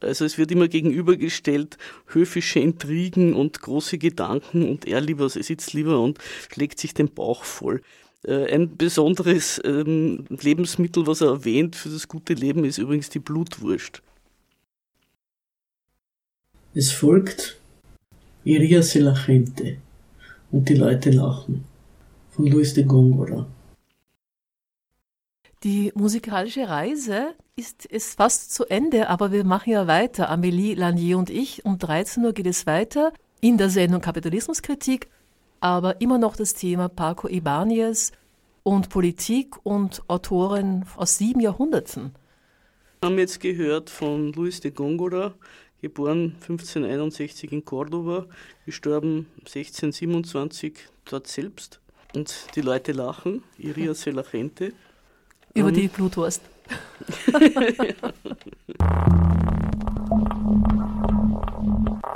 Also es wird immer gegenübergestellt, höfische Intrigen und große Gedanken und er lieber sitzt lieber und schlägt sich den Bauch voll. Äh, ein besonderes ähm, Lebensmittel, was er erwähnt für das gute Leben, ist übrigens die Blutwurst. Es folgt Iria se la gente und die Leute lachen von Luis de Góngora. Die musikalische Reise ist, ist fast zu Ende, aber wir machen ja weiter. Amélie Lanier und ich. Um 13 Uhr geht es weiter in der Sendung Kapitalismuskritik, aber immer noch das Thema Paco Ibanez und Politik und Autoren aus sieben Jahrhunderten. Wir haben jetzt gehört von Luis de Góngora, geboren 1561 in Cordoba, gestorben 1627 dort selbst. Und die Leute lachen, Iria Selachente. Über um, die Blutwurst.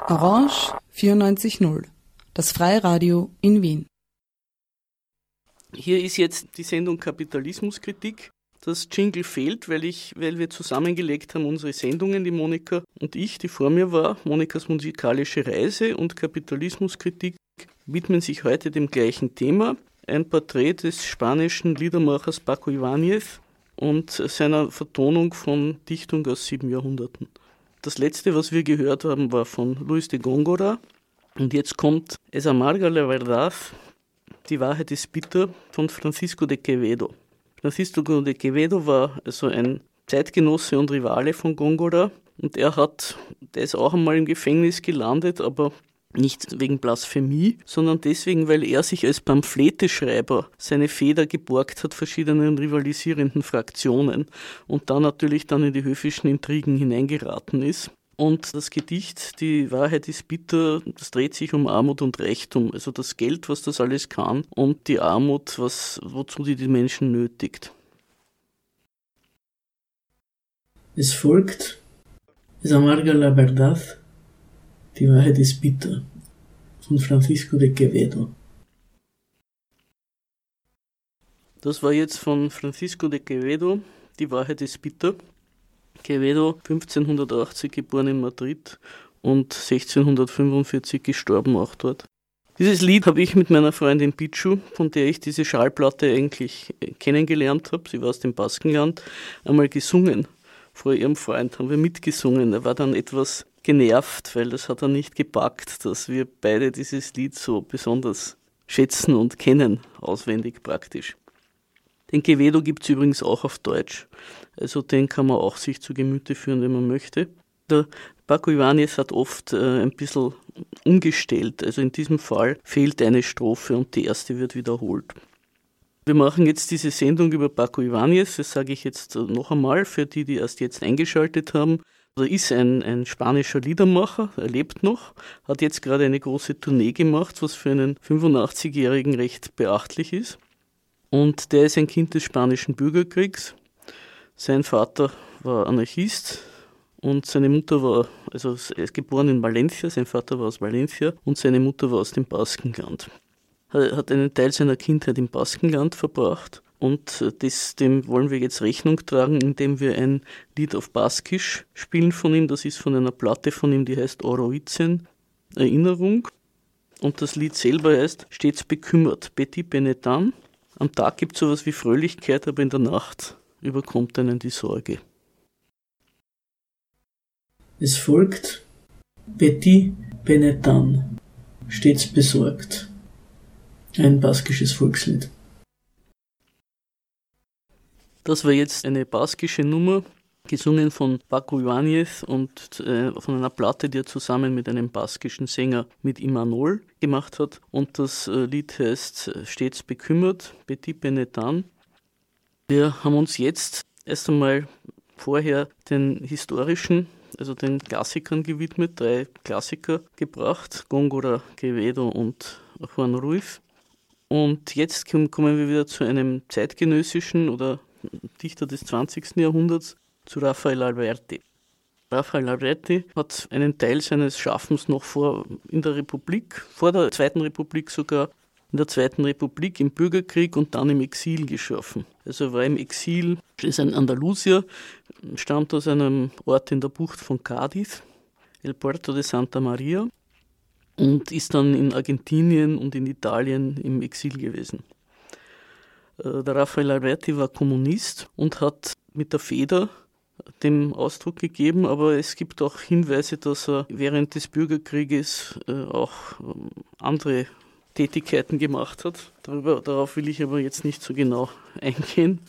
Orange 94.0, das Freiradio in Wien. Hier ist jetzt die Sendung Kapitalismuskritik das Jingle fehlt, weil, ich, weil wir zusammengelegt haben unsere Sendungen, die Monika und ich, die vor mir war. Monikas musikalische Reise und Kapitalismuskritik widmen sich heute dem gleichen Thema. Ein Porträt des spanischen Liedermachers Paco Ibanez und seiner Vertonung von Dichtung aus sieben Jahrhunderten. Das letzte, was wir gehört haben, war von Luis de Góngora. Und jetzt kommt Es amarga la verdad, die Wahrheit ist bitter, von Francisco de Quevedo. Francisco de Quevedo war also ein Zeitgenosse und Rivale von Góngora und er hat, der ist auch einmal im Gefängnis gelandet, aber nicht wegen Blasphemie, sondern deswegen, weil er sich als Pamphleteschreiber seine Feder geborgt hat verschiedenen rivalisierenden Fraktionen und da natürlich dann in die höfischen Intrigen hineingeraten ist. Und das Gedicht, die Wahrheit ist bitter, das dreht sich um Armut und Reichtum, also das Geld, was das alles kann und die Armut, was, wozu die die Menschen nötigt. Es folgt Es amarga la verdad, die Wahrheit ist bitter, von Francisco de Quevedo. Das war jetzt von Francisco de Quevedo, Die Wahrheit ist bitter. Quevedo, 1580 geboren in Madrid und 1645 gestorben auch dort. Dieses Lied habe ich mit meiner Freundin Pichu, von der ich diese Schallplatte eigentlich kennengelernt habe, sie war aus dem Baskenland, einmal gesungen. Vor ihrem Freund haben wir mitgesungen. Er war dann etwas genervt, weil das hat er nicht gepackt, dass wir beide dieses Lied so besonders schätzen und kennen, auswendig praktisch. Den Quevedo gibt es übrigens auch auf Deutsch. Also den kann man auch sich zu Gemüte führen, wenn man möchte. Der Paco Ibanez hat oft äh, ein bisschen umgestellt. Also in diesem Fall fehlt eine Strophe und die erste wird wiederholt. Wir machen jetzt diese Sendung über Paco Ibanez. Das sage ich jetzt noch einmal für die, die erst jetzt eingeschaltet haben. Er ist ein, ein spanischer Liedermacher, er lebt noch, hat jetzt gerade eine große Tournee gemacht, was für einen 85-Jährigen recht beachtlich ist. Und der ist ein Kind des spanischen Bürgerkriegs. Sein Vater war Anarchist und seine Mutter war, also er ist geboren in Valencia, sein Vater war aus Valencia und seine Mutter war aus dem Baskenland. Er hat einen Teil seiner Kindheit im Baskenland verbracht und das, dem wollen wir jetzt Rechnung tragen, indem wir ein Lied auf Baskisch spielen von ihm. Das ist von einer Platte von ihm, die heißt Oroizen, Erinnerung. Und das Lied selber heißt Stets bekümmert, Petit Benetan. Am Tag gibt es sowas wie Fröhlichkeit, aber in der Nacht überkommt einen die Sorge. Es folgt Betty Benetan, stets besorgt. Ein baskisches Volkslied. Das war jetzt eine baskische Nummer, gesungen von Paco Ibanez und äh, von einer Platte, die er zusammen mit einem baskischen Sänger mit Imanol gemacht hat. Und das äh, Lied heißt äh, Stets bekümmert, Petit Benetan. Wir haben uns jetzt erst einmal vorher den historischen, also den Klassikern gewidmet, drei Klassiker gebracht, Gongora, Quevedo und Juan Ruiz. Und jetzt kommen wir wieder zu einem zeitgenössischen oder Dichter des 20. Jahrhunderts, zu Raphael Alberti. Raphael Alberti hat einen Teil seines Schaffens noch vor in der Republik, vor der Zweiten Republik sogar, in der Zweiten Republik im Bürgerkrieg und dann im Exil geschaffen. Also war im Exil, ist ein Andalusier, stammt aus einem Ort in der Bucht von Cádiz, El Puerto de Santa Maria, und ist dann in Argentinien und in Italien im Exil gewesen. Äh, der Raphael Alberti war Kommunist und hat mit der Feder dem Ausdruck gegeben, aber es gibt auch Hinweise, dass er während des Bürgerkrieges äh, auch ähm, andere Tätigkeiten gemacht hat. Darüber, darauf will ich aber jetzt nicht so genau eingehen.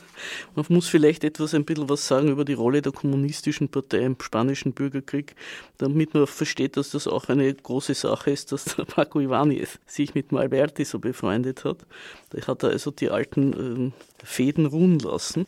Man muss vielleicht etwas ein bisschen was sagen über die Rolle der kommunistischen Partei im spanischen Bürgerkrieg, damit man versteht, dass das auch eine große Sache ist, dass der Paco Ibanez sich mit Malberti so befreundet hat. Da hat er also die alten äh, Fäden ruhen lassen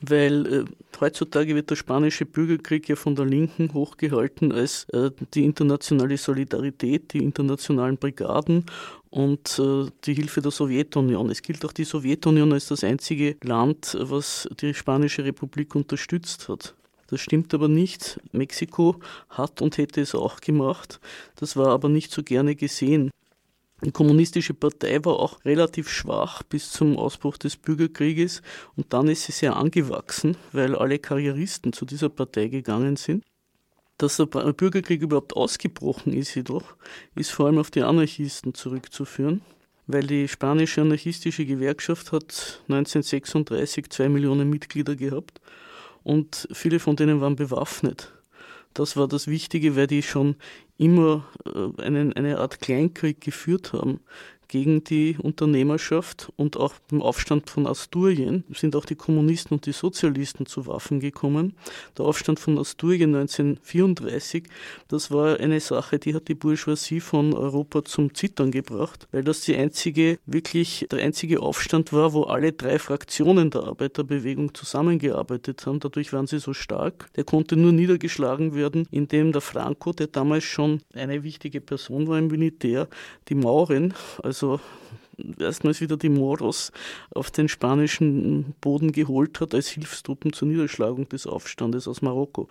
weil äh, heutzutage wird der spanische Bürgerkrieg ja von der Linken hochgehalten als äh, die internationale Solidarität, die internationalen Brigaden und äh, die Hilfe der Sowjetunion. Es gilt auch die Sowjetunion als das einzige Land, was die spanische Republik unterstützt hat. Das stimmt aber nicht. Mexiko hat und hätte es auch gemacht. Das war aber nicht so gerne gesehen. Die kommunistische Partei war auch relativ schwach bis zum Ausbruch des Bürgerkrieges und dann ist sie sehr angewachsen, weil alle Karrieristen zu dieser Partei gegangen sind. Dass der Bürgerkrieg überhaupt ausgebrochen ist jedoch, ist vor allem auf die Anarchisten zurückzuführen, weil die spanische anarchistische Gewerkschaft hat 1936 zwei Millionen Mitglieder gehabt und viele von denen waren bewaffnet. Das war das Wichtige, weil die schon immer äh, einen, eine Art Kleinkrieg geführt haben gegen die Unternehmerschaft und auch im Aufstand von Asturien sind auch die Kommunisten und die Sozialisten zu Waffen gekommen. Der Aufstand von Asturien 1934, das war eine Sache, die hat die Bourgeoisie von Europa zum Zittern gebracht, weil das die einzige, wirklich der einzige Aufstand war, wo alle drei Fraktionen der Arbeiterbewegung zusammengearbeitet haben. Dadurch waren sie so stark. Der konnte nur niedergeschlagen werden, indem der Franco, der damals schon eine wichtige Person war im Militär, die Mauren, also also erstmals wieder die Moros auf den spanischen Boden geholt hat als Hilfstruppen zur Niederschlagung des Aufstandes aus Marokko.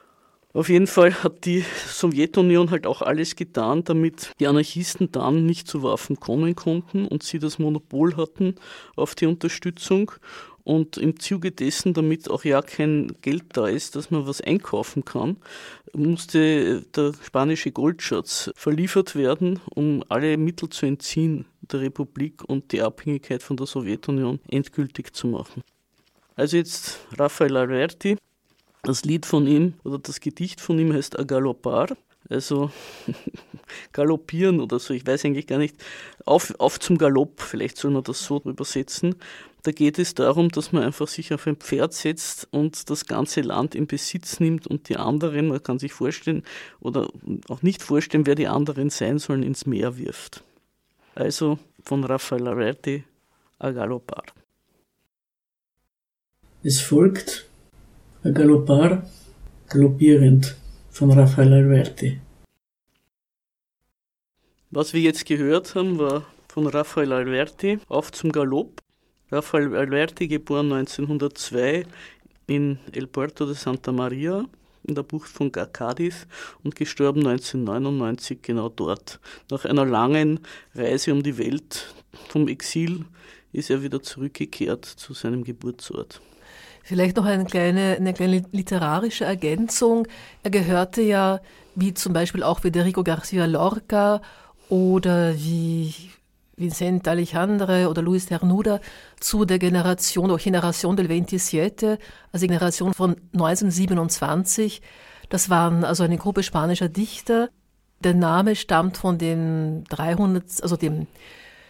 Auf jeden Fall hat die Sowjetunion halt auch alles getan, damit die Anarchisten dann nicht zu Waffen kommen konnten und sie das Monopol hatten auf die Unterstützung. Und im Zuge dessen, damit auch ja kein Geld da ist, dass man was einkaufen kann, musste der spanische Goldschatz verliefert werden, um alle Mittel zu entziehen der Republik und die Abhängigkeit von der Sowjetunion endgültig zu machen. Also jetzt Rafael Alberti, das Lied von ihm oder das Gedicht von ihm heißt Agalopar, also galoppieren oder so, ich weiß eigentlich gar nicht. Auf, auf zum Galopp, vielleicht soll man das so übersetzen. Da geht es darum, dass man einfach sich auf ein Pferd setzt und das ganze Land in Besitz nimmt und die anderen, man kann sich vorstellen oder auch nicht vorstellen, wer die anderen sein sollen, ins Meer wirft. Also von Rafael Arete a Galopar. Es folgt A Galopar, galoppierend von Rafael Alberti. Was wir jetzt gehört haben, war von Rafael Alberti auf zum Galopp. Rafael Alberti, geboren 1902 in El Puerto de Santa Maria in der Bucht von Cadiz und gestorben 1999 genau dort. Nach einer langen Reise um die Welt vom Exil ist er wieder zurückgekehrt zu seinem Geburtsort. Vielleicht noch eine kleine, eine kleine literarische Ergänzung. Er gehörte ja, wie zum Beispiel auch Federico Garcia Lorca oder wie Vicente Alejandre oder Luis Ternuda zu der Generation oder Generation del 27, also die Generation von 1927. Das waren also eine Gruppe spanischer Dichter. Der Name stammt von dem 300, also dem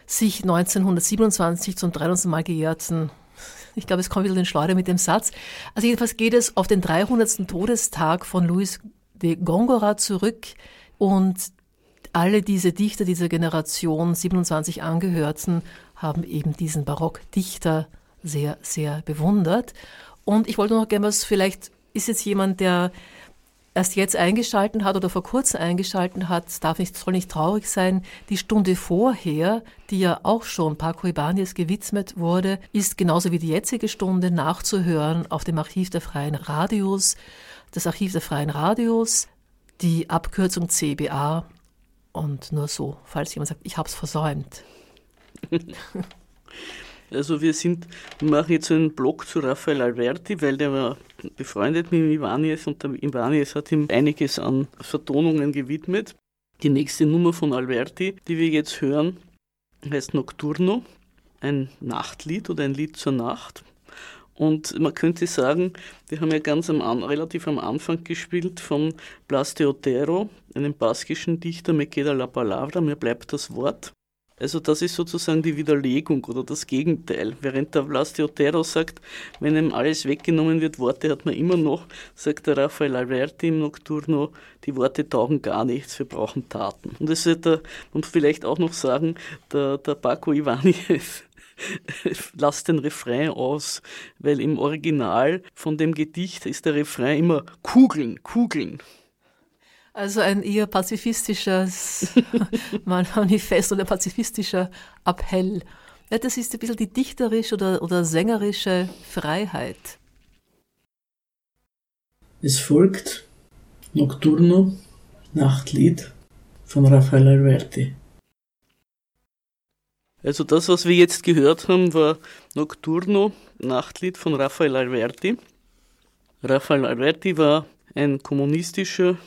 sich 1927 zum 300. Mal gejährten ich glaube, es kommt wieder den Schleuder mit dem Satz. Also jedenfalls geht es auf den 300. Todestag von Luis de Gongora zurück und alle diese Dichter dieser Generation 27 Angehörten haben eben diesen Barockdichter sehr, sehr bewundert. Und ich wollte noch gerne was, vielleicht ist jetzt jemand, der erst jetzt eingeschalten hat oder vor kurzem eingeschalten hat, darf nicht, soll nicht traurig sein. Die Stunde vorher, die ja auch schon Paco Ibanez gewidmet wurde, ist genauso wie die jetzige Stunde nachzuhören auf dem Archiv der Freien Radios. Das Archiv der Freien Radios, die Abkürzung CBA und nur so, falls jemand sagt, ich habe es versäumt. Also wir sind, wir machen jetzt einen Blog zu Rafael Alberti, weil der war befreundet mit Ivanis und der Ivanis hat ihm einiges an Vertonungen gewidmet. Die nächste Nummer von Alberti, die wir jetzt hören, heißt Nocturno, ein Nachtlied oder ein Lied zur Nacht. Und man könnte sagen, wir haben ja ganz am, relativ am Anfang gespielt von Blas de Otero, einem baskischen Dichter, Me queda la palabra, mir bleibt das Wort. Also das ist sozusagen die Widerlegung oder das Gegenteil. Während der Blas de Otero sagt, wenn ihm alles weggenommen wird, Worte hat man immer noch, sagt der Rafael Alberti im Nocturno, die Worte taugen gar nichts, wir brauchen Taten. Und das wird der, und vielleicht auch noch sagen, der, der Paco Ivanez lasst den Refrain aus, weil im Original von dem Gedicht ist der Refrain immer Kugeln, Kugeln. Also ein eher pazifistisches Manifest oder pazifistischer Appell. Ja, das ist ein bisschen die dichterische oder, oder sängerische Freiheit. Es folgt Nocturno, Nachtlied von Rafael Alberti. Also das, was wir jetzt gehört haben, war Nocturno, Nachtlied von Rafael Alberti. Rafael Alberti war ein kommunistischer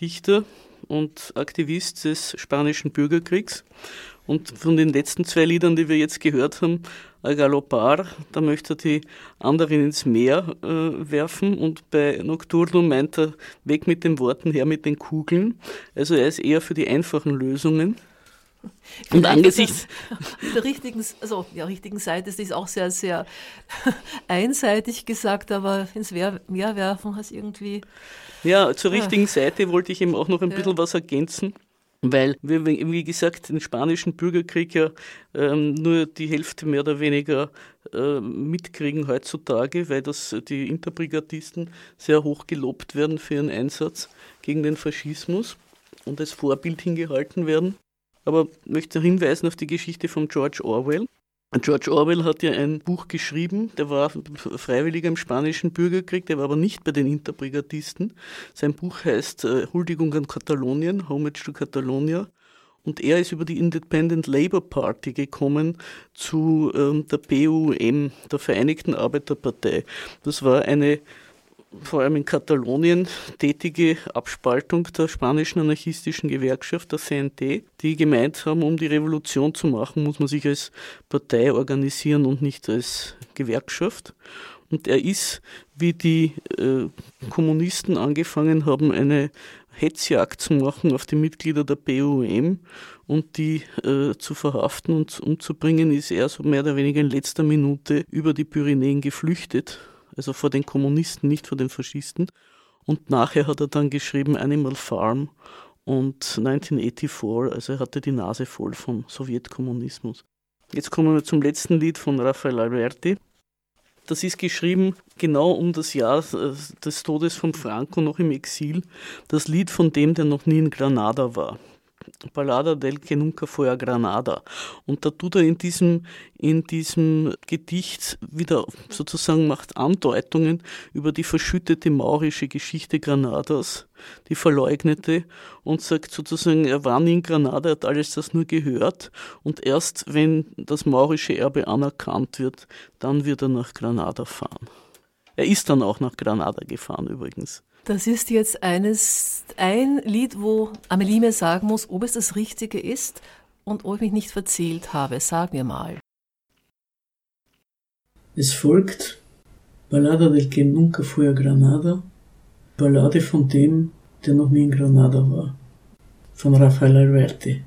Dichter und Aktivist des spanischen Bürgerkriegs. Und von den letzten zwei Liedern, die wir jetzt gehört haben, A Galopar, da möchte er die anderen ins Meer äh, werfen und bei Nocturno meint er weg mit den Worten, her mit den Kugeln. Also er ist eher für die einfachen Lösungen. Und angesichts der richtigen, also ja, richtigen Seite ist auch sehr, sehr einseitig gesagt, aber ins Meer, werfen heißt irgendwie. Ja, zur richtigen ja. Seite wollte ich eben auch noch ein ja. bisschen was ergänzen. Weil wir, wie gesagt, den spanischen Bürgerkrieg ja ähm, nur die Hälfte mehr oder weniger äh, mitkriegen heutzutage, weil das die Interbrigadisten sehr hoch gelobt werden für ihren Einsatz gegen den Faschismus und als Vorbild hingehalten werden aber möchte hinweisen auf die Geschichte von George Orwell. George Orwell hat ja ein Buch geschrieben, der war Freiwilliger im spanischen Bürgerkrieg, der war aber nicht bei den Interbrigadisten. Sein Buch heißt äh, Huldigung an Katalonien, Homage to Catalonia. Und er ist über die Independent Labour Party gekommen zu ähm, der BUM, der Vereinigten Arbeiterpartei. Das war eine vor allem in Katalonien tätige Abspaltung der spanischen anarchistischen Gewerkschaft, der CNT, die gemeint haben, um die Revolution zu machen, muss man sich als Partei organisieren und nicht als Gewerkschaft. Und er ist, wie die äh, Kommunisten angefangen haben, eine Hetzjagd zu machen auf die Mitglieder der BUM und die äh, zu verhaften und umzubringen, ist er so mehr oder weniger in letzter Minute über die Pyrenäen geflüchtet also vor den Kommunisten, nicht vor den Faschisten. Und nachher hat er dann geschrieben Animal Farm und 1984, also er hatte die Nase voll vom Sowjetkommunismus. Jetzt kommen wir zum letzten Lied von Rafael Alberti. Das ist geschrieben genau um das Jahr äh, des Todes von Franco noch im Exil. Das Lied von dem, der noch nie in Granada war. Ballada del que nunca fue a Granada. Und da tut er in diesem, in diesem Gedicht wieder sozusagen macht Andeutungen über die verschüttete maurische Geschichte Granadas, die verleugnete, und sagt sozusagen, er war nie in Granada, hat alles das nur gehört, und erst wenn das maurische Erbe anerkannt wird, dann wird er nach Granada fahren. Er ist dann auch nach Granada gefahren übrigens. Das ist jetzt eines, ein Lied, wo Amelie mir sagen muss, ob es das Richtige ist und ob ich mich nicht verzählt habe. Sag mir mal. Es folgt Ballada del que nunca fue a Granada, Ballade von dem, der noch nie in Granada war, von Rafael Alberti.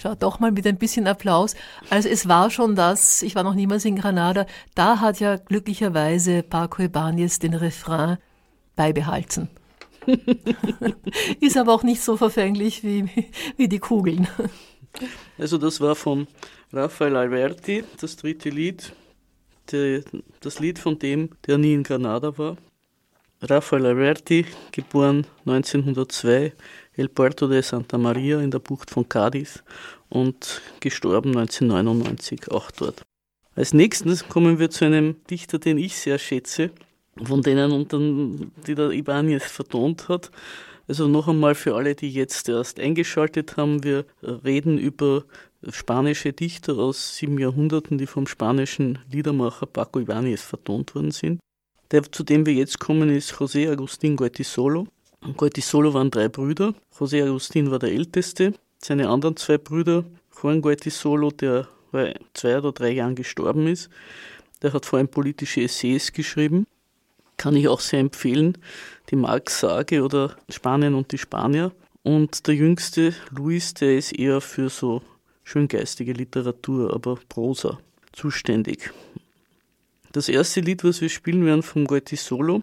Schau, doch mal mit ein bisschen Applaus. Also es war schon das, ich war noch niemals in Granada, da hat ja glücklicherweise Paco Ibanez den Refrain beibehalten. Ist aber auch nicht so verfänglich wie, wie die Kugeln. Also das war von Rafael Alberti, das dritte Lied, der, das Lied von dem, der nie in Granada war. Rafael Alberti, geboren 1902 El Puerto de Santa Maria in der Bucht von Cadiz und gestorben 1999 auch dort. Als nächstes kommen wir zu einem Dichter, den ich sehr schätze, von denen, die der Ibanez vertont hat. Also noch einmal für alle, die jetzt erst eingeschaltet haben, wir reden über spanische Dichter aus sieben Jahrhunderten, die vom spanischen Liedermacher Paco Ibanez vertont worden sind. Der, zu dem wir jetzt kommen, ist José Agustín Goitisolo. Goitisolo waren drei Brüder. José Agustín war der älteste. Seine anderen zwei Brüder, Juan Goitisolo, der vor zwei oder drei Jahren gestorben ist, der hat vor allem politische Essays geschrieben. Kann ich auch sehr empfehlen. Die Marx-Sage oder Spanien und die Spanier. Und der jüngste, Luis, der ist eher für so schöngeistige Literatur, aber Prosa zuständig. Das erste Lied, was wir spielen werden vom Goitisolo,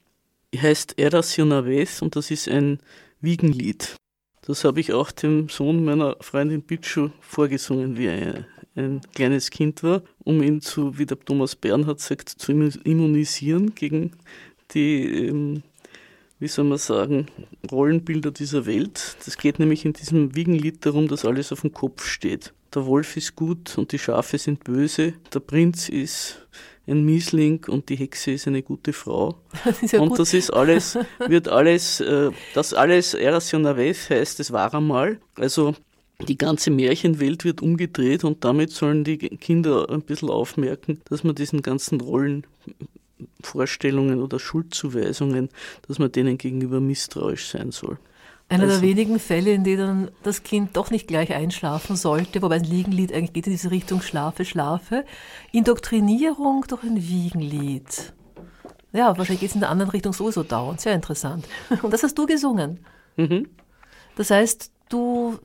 heißt Eras una vez und das ist ein Wiegenlied. Das habe ich auch dem Sohn meiner Freundin Bitschu vorgesungen, wie er ein kleines Kind war, um ihn zu, wie der Thomas Bernhard sagt, zu immunisieren gegen die, ähm, wie soll man sagen, Rollenbilder dieser Welt. Das geht nämlich in diesem Wiegenlied darum, dass alles auf dem Kopf steht. Der Wolf ist gut und die Schafe sind böse. Der Prinz ist ein Miesling und die Hexe ist eine gute Frau. Das ja und gut. das ist alles, wird alles, äh, das alles Erasion Aves heißt, es war einmal. Also die ganze Märchenwelt wird umgedreht und damit sollen die Kinder ein bisschen aufmerken, dass man diesen ganzen Rollenvorstellungen oder Schuldzuweisungen, dass man denen gegenüber misstrauisch sein soll. Einer also. der wenigen Fälle, in denen das Kind doch nicht gleich einschlafen sollte, wobei ein Liegenlied eigentlich geht in diese Richtung Schlafe, Schlafe. Indoktrinierung durch ein Wiegenlied. Ja, wahrscheinlich geht es in der anderen Richtung sowieso dauernd. Sehr interessant. Und das hast du gesungen. Mhm. Das heißt, du,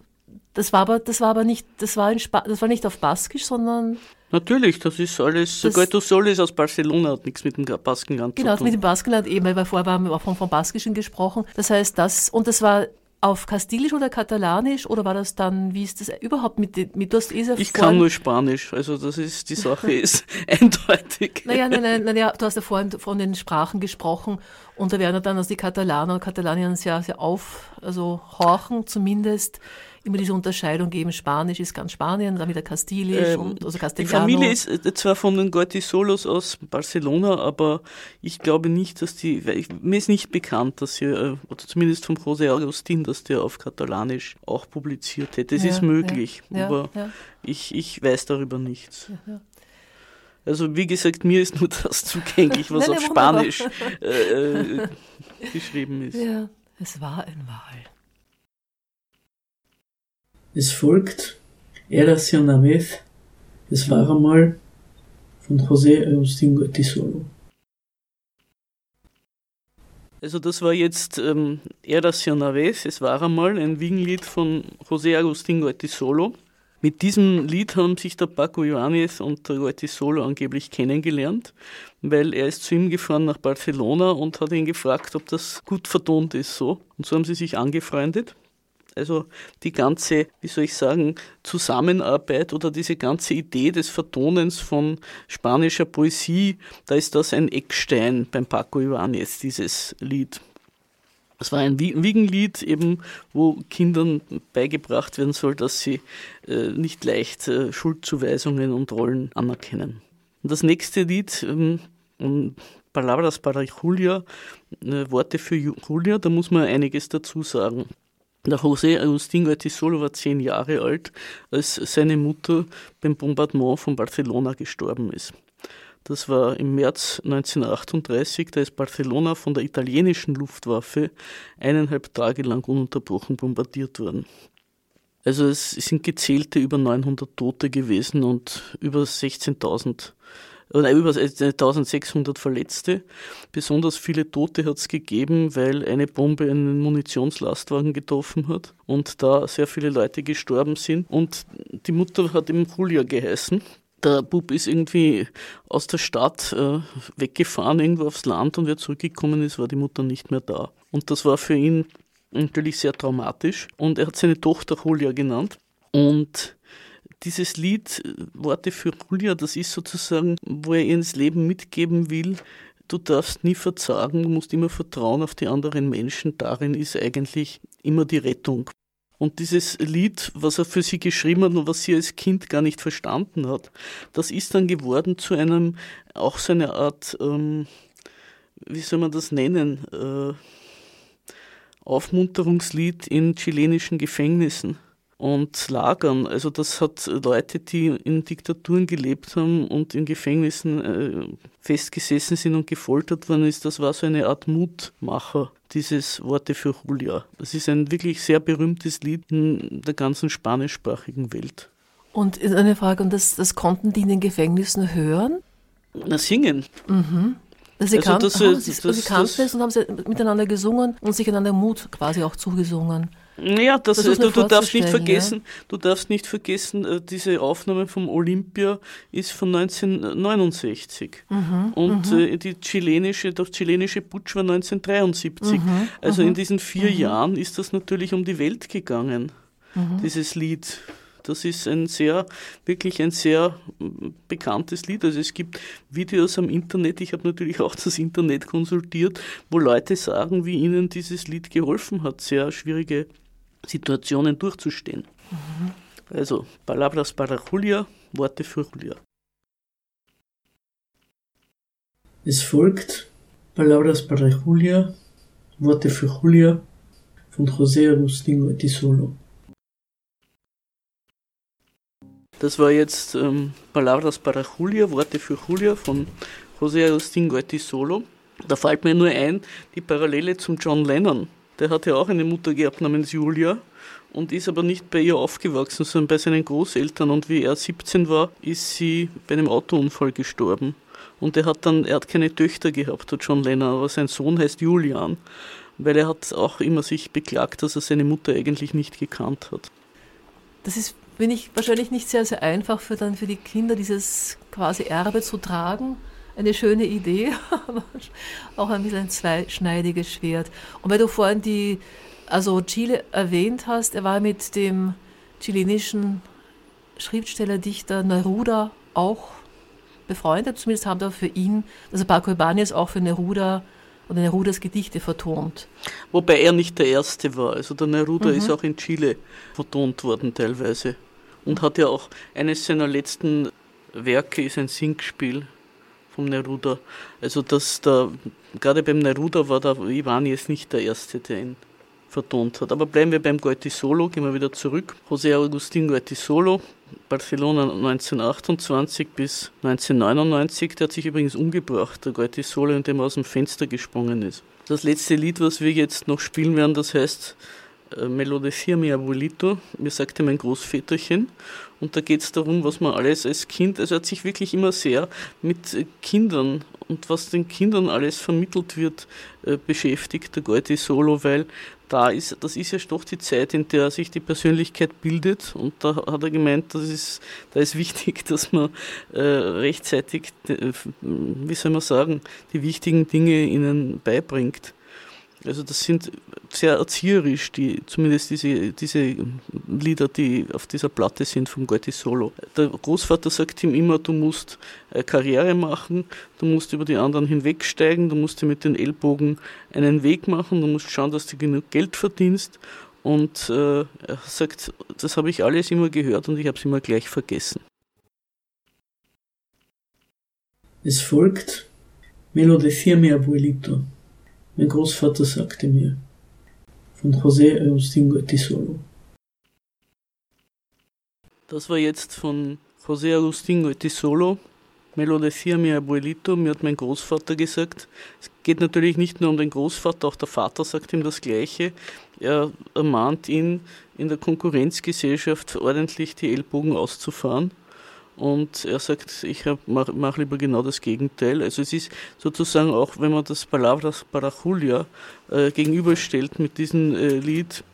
das war aber, das war aber nicht, das war, in das war nicht auf Baskisch, sondern Natürlich, das ist alles. Das Goethe Sol ist aus Barcelona, hat nichts mit dem Baskenland genau, zu tun. Genau, mit dem Baskenland eben, weil wir vorher haben wir auch von, von Baskischen gesprochen. Das heißt, das, und das war auf Kastilisch oder Katalanisch oder war das dann, wie ist das überhaupt mit, mit du hast eh Ich kann nur Spanisch, also das ist, die Sache ist eindeutig. Naja, nein, nein, nein, ja, du hast ja vorhin von den Sprachen gesprochen und da werden dann also die Katalaner und Katalanier sehr, sehr auf, also horchen zumindest immer diese Unterscheidung geben, Spanisch ist ganz Spanien, dann wieder Kastilisch ähm, und also Castellano. Die Familie ist äh, zwar von den Gortisolos aus Barcelona, aber ich glaube nicht, dass die, mir ist nicht bekannt, dass sie, äh, oder zumindest vom José Agustin, dass der auf Katalanisch auch publiziert hätte. Es ja, ist möglich, ja, aber ja, Ich, ich weiß darüber nichts. Also wie gesagt, mir ist nur das zugänglich, was Nein, auf Spanisch äh, äh, geschrieben ist. Ja, es war ein Wahl. Es folgt Eras una vez, es war einmal von José Agustín Goitisolo. Also das war jetzt ähm, Eras una vez, es war einmal ein Wiegenlied von José Agustín Goitisolo. Mit diesem Lied haben sich der Paco Joannes und der Goitisolo angeblich kennengelernt, weil er ist zu ihm gefahren nach Barcelona und hat ihn gefragt, ob das gut vertont ist so. Und so haben sie sich angefreundet. Also die ganze, wie soll ich sagen, Zusammenarbeit oder diese ganze Idee des Vertonens von spanischer Poesie, da ist das ein Eckstein beim Paco Ibanez, dieses Lied. Es war ein Wiegenlied, eben, wo Kindern beigebracht werden soll, dass sie äh, nicht leicht äh, Schuldzuweisungen und Rollen anerkennen. Und das nächste Lied, ähm, Palabras para Julia, äh, Worte für Julia, da muss man einiges dazu sagen. Der José Agustín Goitisolo war zehn Jahre alt, als seine Mutter beim Bombardement von Barcelona gestorben ist. Das war im März 1938, da ist Barcelona von der italienischen Luftwaffe eineinhalb Tage lang ununterbrochen bombardiert worden. Also es sind gezählte über 900 Tote gewesen und über 16.000 oder über 1600 Verletzte. Besonders viele Tote hat es gegeben, weil eine Bombe einen Munitionslastwagen getroffen hat und da sehr viele Leute gestorben sind. Und die Mutter hat eben Julia geheißen. Der Bub ist irgendwie aus der Stadt äh, weggefahren, irgendwo aufs Land und wer zurückgekommen ist, war die Mutter nicht mehr da. Und das war für ihn natürlich sehr traumatisch. Und er hat seine Tochter Julia genannt. Und dieses Lied, äh, Worte für Julia, das ist sozusagen, wo er ihr ins Leben mitgeben will, du darfst nie verzagen, du musst immer vertrauen auf die anderen Menschen. Darin ist eigentlich immer die Rettung. Und dieses Lied, was er für sie geschrieben hat und was sie als Kind gar nicht verstanden hat, das ist dann geworden zu einem, auch so eine Art, ähm, wie soll man das nennen, äh, Aufmunterungslied in chilenischen Gefängnissen und Lagern. Also das hat Leute, die in Diktaturen gelebt haben und in Gefängnissen äh, festgesessen sind und gefoltert worden ist, das war so eine Art Mutmacher, dieses Worte für Julia. Das ist ein wirklich sehr berühmtes Lied in der ganzen spanischsprachigen Welt. Und eine Frage, und das, das konnten die in den Gefängnissen hören? Na, singen. Mhm. Sie, also kan das, aha, das, sie, das, sie kannten es und haben sie miteinander gesungen und sich einander Mut quasi auch zugesungen. Ja, das, du, du darfst nicht vergessen, ja? du darfst nicht vergessen, diese Aufnahme vom Olympia ist von 1969 mhm, und mhm. Äh, die chilenische, der chilenische Putsch war 1973. Mhm, also in mhm, diesen vier mhm. Jahren ist das natürlich um die Welt gegangen, mhm. dieses Lied. Das ist ein sehr, wirklich ein sehr bekanntes Lied. Also es gibt Videos am Internet, ich habe natürlich auch das Internet konsultiert, wo Leute sagen, wie ihnen dieses Lied geholfen hat, sehr schwierige Situationen durchzustehen. Mhm. Also, Palabras para Julia, Worte für Julia. Es folgt Palabras para Julia, Worte für Julia von José Agustín Goitisolo. Das war jetzt ähm, Palabras para Julia, Worte für Julia von José Agustín Goitisolo. Da fällt mir nur ein, die Parallele zum John Lennon der hat ja auch eine Mutter gehabt namens Julia und ist aber nicht bei ihr aufgewachsen, sondern bei seinen Großeltern. Und wie er 17 war, ist sie bei einem Autounfall gestorben. Und er hat dann, er hat keine Töchter gehabt, der John Lennon, aber sein Sohn heißt Julian, weil er hat auch immer sich beklagt, dass er seine Mutter eigentlich nicht gekannt hat. Das ist, finde ich, wahrscheinlich nicht sehr, sehr einfach für dann für die Kinder, dieses quasi Erbe zu tragen eine schöne Idee, aber auch ein bisschen ein zweischneidiges Schwert. Und weil du vorhin die, also Chile erwähnt hast, er war mit dem chilenischen Schriftsteller, Dichter Neruda auch befreundet, zumindest haben da für ihn, also Paco Ibanez auch für Neruda oder Nerudas Gedichte vertont. Wobei er nicht der Erste war. Also der Neruda mhm. ist auch in Chile vertont worden teilweise. Und hat ja auch eines seiner letzten Werke ist ein Singspiel vom Neruda. Also dass da, gerade beim Neruda war der Ivani nicht der Erste, der ihn vertont hat. Aber bleiben wir beim Solo, gehen wir wieder zurück. José Agustín Solo, Barcelona 1928 bis 1999, der hat sich übrigens umgebracht, der Solo, indem er aus dem Fenster gesprungen ist. Das letzte Lied, was wir jetzt noch spielen werden, das heißt äh, Melodicía mi abuelito, mir sagte mein Großväterchen. Und da geht es darum, was man alles als Kind, also hat sich wirklich immer sehr mit äh, Kindern und was den Kindern alles vermittelt wird, äh, beschäftigt, der Goethe Solo, weil da ist, das ist ja doch die Zeit, in der sich die Persönlichkeit bildet. Und da hat er gemeint, das ist, da ist wichtig, dass man äh, rechtzeitig, äh, wie soll man sagen, die wichtigen Dinge ihnen beibringt. Also das sind sehr erzieherisch, die, zumindest diese, diese Lieder, die auf dieser Platte sind vom Goethe Solo. Der Großvater sagt ihm immer, du musst äh, Karriere machen, du musst über die anderen hinwegsteigen, du musst dir mit den Ellbogen einen Weg machen, du musst schauen, dass du genug Geld verdienst. Und äh, er sagt, das habe ich alles immer gehört und ich habe es immer gleich vergessen. Es folgt Melodía mi abuelito. Mein Großvater sagte mir. Von José Agustín Goetisolo. Das war jetzt von José Agustín Goetisolo. Me mi abuelito, mir hat mein Großvater gesagt. Es geht natürlich nicht nur um den Großvater, auch der Vater sagt ihm das Gleiche. Er ermahnt ihn, in der Konkurrenzgesellschaft ordentlich die Ellbogen auszufahren. Und er sagt, ich mache mach lieber genau das Gegenteil. Also es ist sozusagen auch, wenn man das Palabras para Julia äh, gegenüberstellt mit diesem äh, Lied,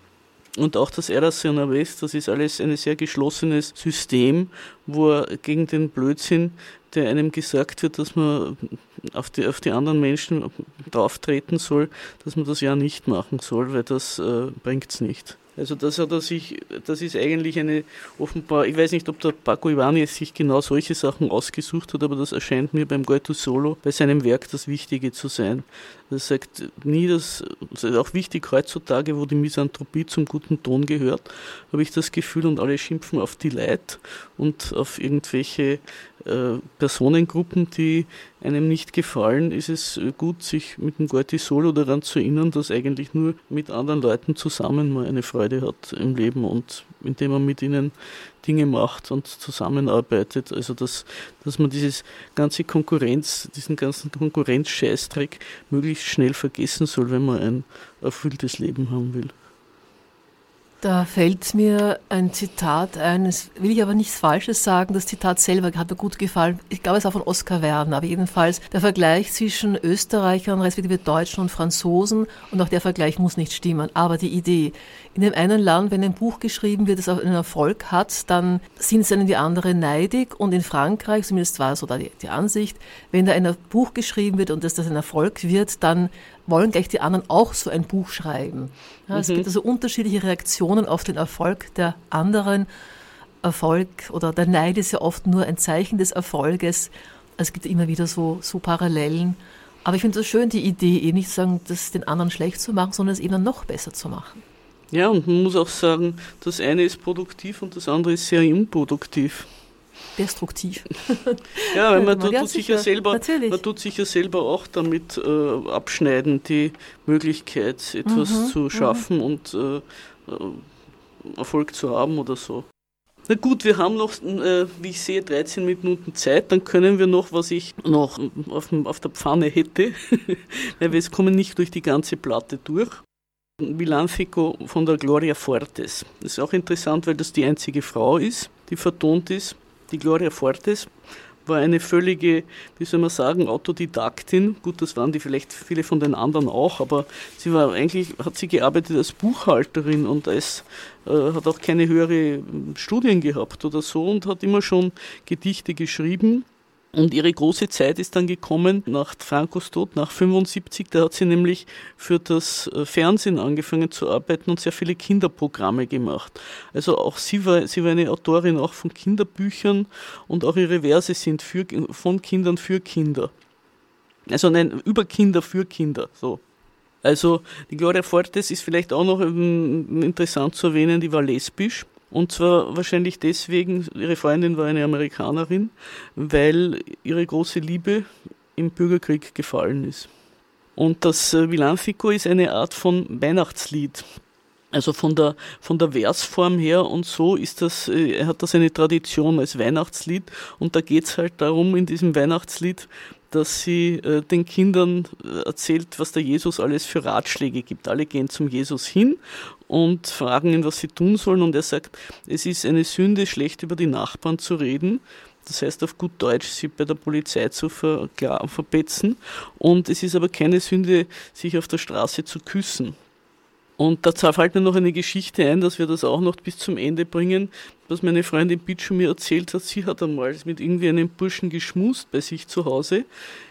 und auch das Eras Vez, das ist alles ein sehr geschlossenes System, wo er gegen den Blödsinn, der einem gesagt wird, dass man auf die, auf die anderen Menschen drauftreten soll, dass man das ja nicht machen soll, weil das äh, es nicht. Also das hat er sich, das ist eigentlich eine offenbar, ich weiß nicht, ob der Paco Ibanez sich genau solche Sachen ausgesucht hat, aber das erscheint mir beim Goethe Solo bei seinem Werk das Wichtige zu sein. Er sagt nie, dass, das ist auch wichtig heutzutage, wo die Misanthropie zum guten Ton gehört, habe ich das Gefühl und alle schimpfen auf die Leid und auf irgendwelche äh, Personengruppen, die einem nicht gefallen, ist es gut, sich mit dem Goethe Solo daran zu erinnern, dass eigentlich nur mit anderen Leuten zusammen man eine Freude hat im Leben und indem man mit ihnen Dinge macht und zusammenarbeitet. Also dass, dass man dieses ganze Konkurrenz, diesen ganzen Konkurrenzscheißdreck möglichst schnell vergessen soll, wenn man ein erfülltes Leben haben will. Da fällt mir ein Zitat ein, das will ich aber nichts Falsches sagen. Das Zitat selber hat mir gut gefallen. Ich glaube, es auch von Oskar Werner, aber jedenfalls der Vergleich zwischen Österreichern, respektive Deutschen und Franzosen und auch der Vergleich muss nicht stimmen. Aber die Idee, in dem einen Land, wenn ein Buch geschrieben wird, das auch einen Erfolg hat, dann sind es einen die anderen neidig und in Frankreich, zumindest war so da die, die Ansicht, wenn da ein Buch geschrieben wird und dass das ein Erfolg wird, dann wollen gleich die anderen auch so ein Buch schreiben. Ja, es mhm. gibt also unterschiedliche Reaktionen auf den Erfolg der anderen. Erfolg oder der Neid ist ja oft nur ein Zeichen des Erfolges. Es gibt immer wieder so, so Parallelen. Aber ich finde es schön, die Idee, eh nicht zu sagen, das den anderen schlecht zu machen, sondern es eben dann noch besser zu machen. Ja, und man muss auch sagen, das eine ist produktiv und das andere ist sehr unproduktiv destruktiv. Ja, weil man, tut, ja, sich ja selber, man tut sich ja selber auch damit äh, abschneiden, die Möglichkeit, etwas mhm, zu mhm. schaffen mhm. und äh, äh, Erfolg zu haben oder so. Na gut, wir haben noch, äh, wie ich sehe, 13 Minuten Zeit. Dann können wir noch, was ich noch auf, auf der Pfanne hätte, weil wir kommen nicht durch die ganze Platte durch. Milanfico von der Gloria Fortes. Das ist auch interessant, weil das die einzige Frau ist, die vertont ist. Die Gloria Fortes war eine völlige, wie soll man sagen, Autodidaktin. Gut, das waren die vielleicht viele von den anderen auch, aber sie war eigentlich, hat sie gearbeitet als Buchhalterin und als, äh, hat auch keine höhere Studien gehabt oder so und hat immer schon Gedichte geschrieben und ihre große Zeit ist dann gekommen nach Francos Tod, nach 75. Da hat sie nämlich für das äh, Fernsehen angefangen zu arbeiten und sehr viele Kinderprogramme gemacht. Also auch sie war, sie war eine Autorin auch von Kinderbüchern und auch ihre Verse sind für, von Kindern für Kinder. Also nein, über Kinder für Kinder, so. Also die Gloria Fortes ist vielleicht auch noch ähm, interessant zu erwähnen, die war lesbisch. Und zwar wahrscheinlich deswegen, ihre Freundin war eine Amerikanerin, weil ihre große Liebe im Bürgerkrieg gefallen ist. Und das äh, Villancico ist eine Art von Weihnachtslied. Also von der, von der Versform her und so ist das, äh, hat das eine Tradition als Weihnachtslied. Und da geht es halt darum, in diesem Weihnachtslied, dass sie äh, den Kindern äh, erzählt, was der Jesus alles für Ratschläge gibt. Alle gehen zum Jesus hin und fragen ihn, was sie tun sollen. Und er sagt, es ist eine Sünde, schlecht über die Nachbarn zu reden. Das heißt auf gut Deutsch, sie bei der Polizei zu ver verpetzen. Und es ist aber keine Sünde, sich auf der Straße zu küssen. Und da fällt mir noch eine Geschichte ein, dass wir das auch noch bis zum Ende bringen, was meine Freundin Bitschu mir erzählt hat. Sie hat einmal mit irgendwie einem Burschen geschmust bei sich zu Hause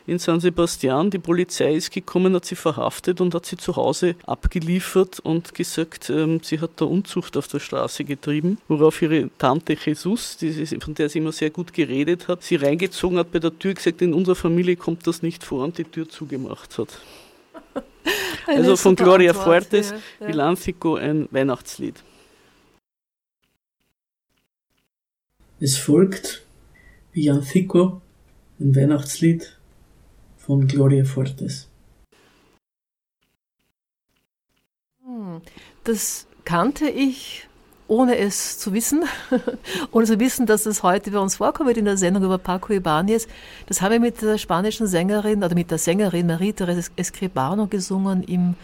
in San Sebastian. Die Polizei ist gekommen, hat sie verhaftet und hat sie zu Hause abgeliefert und gesagt, ähm, sie hat da Unzucht auf der Straße getrieben, worauf ihre Tante Jesus, die, von der sie immer sehr gut geredet hat, sie reingezogen hat bei der Tür, gesagt, in unserer Familie kommt das nicht vor und die Tür zugemacht hat. also von Gloria Antwort, Fuertes, ja, ja. Villancico, ein Weihnachtslied. Es folgt Villancico, ein Weihnachtslied von Gloria Fuertes. Hm, das kannte ich ohne es zu wissen, ohne zu wissen, dass es heute bei uns vorkommt in der Sendung über Paco Ibanez. Das haben wir mit der spanischen Sängerin oder mit der Sängerin Marie-Therese Escribano gesungen im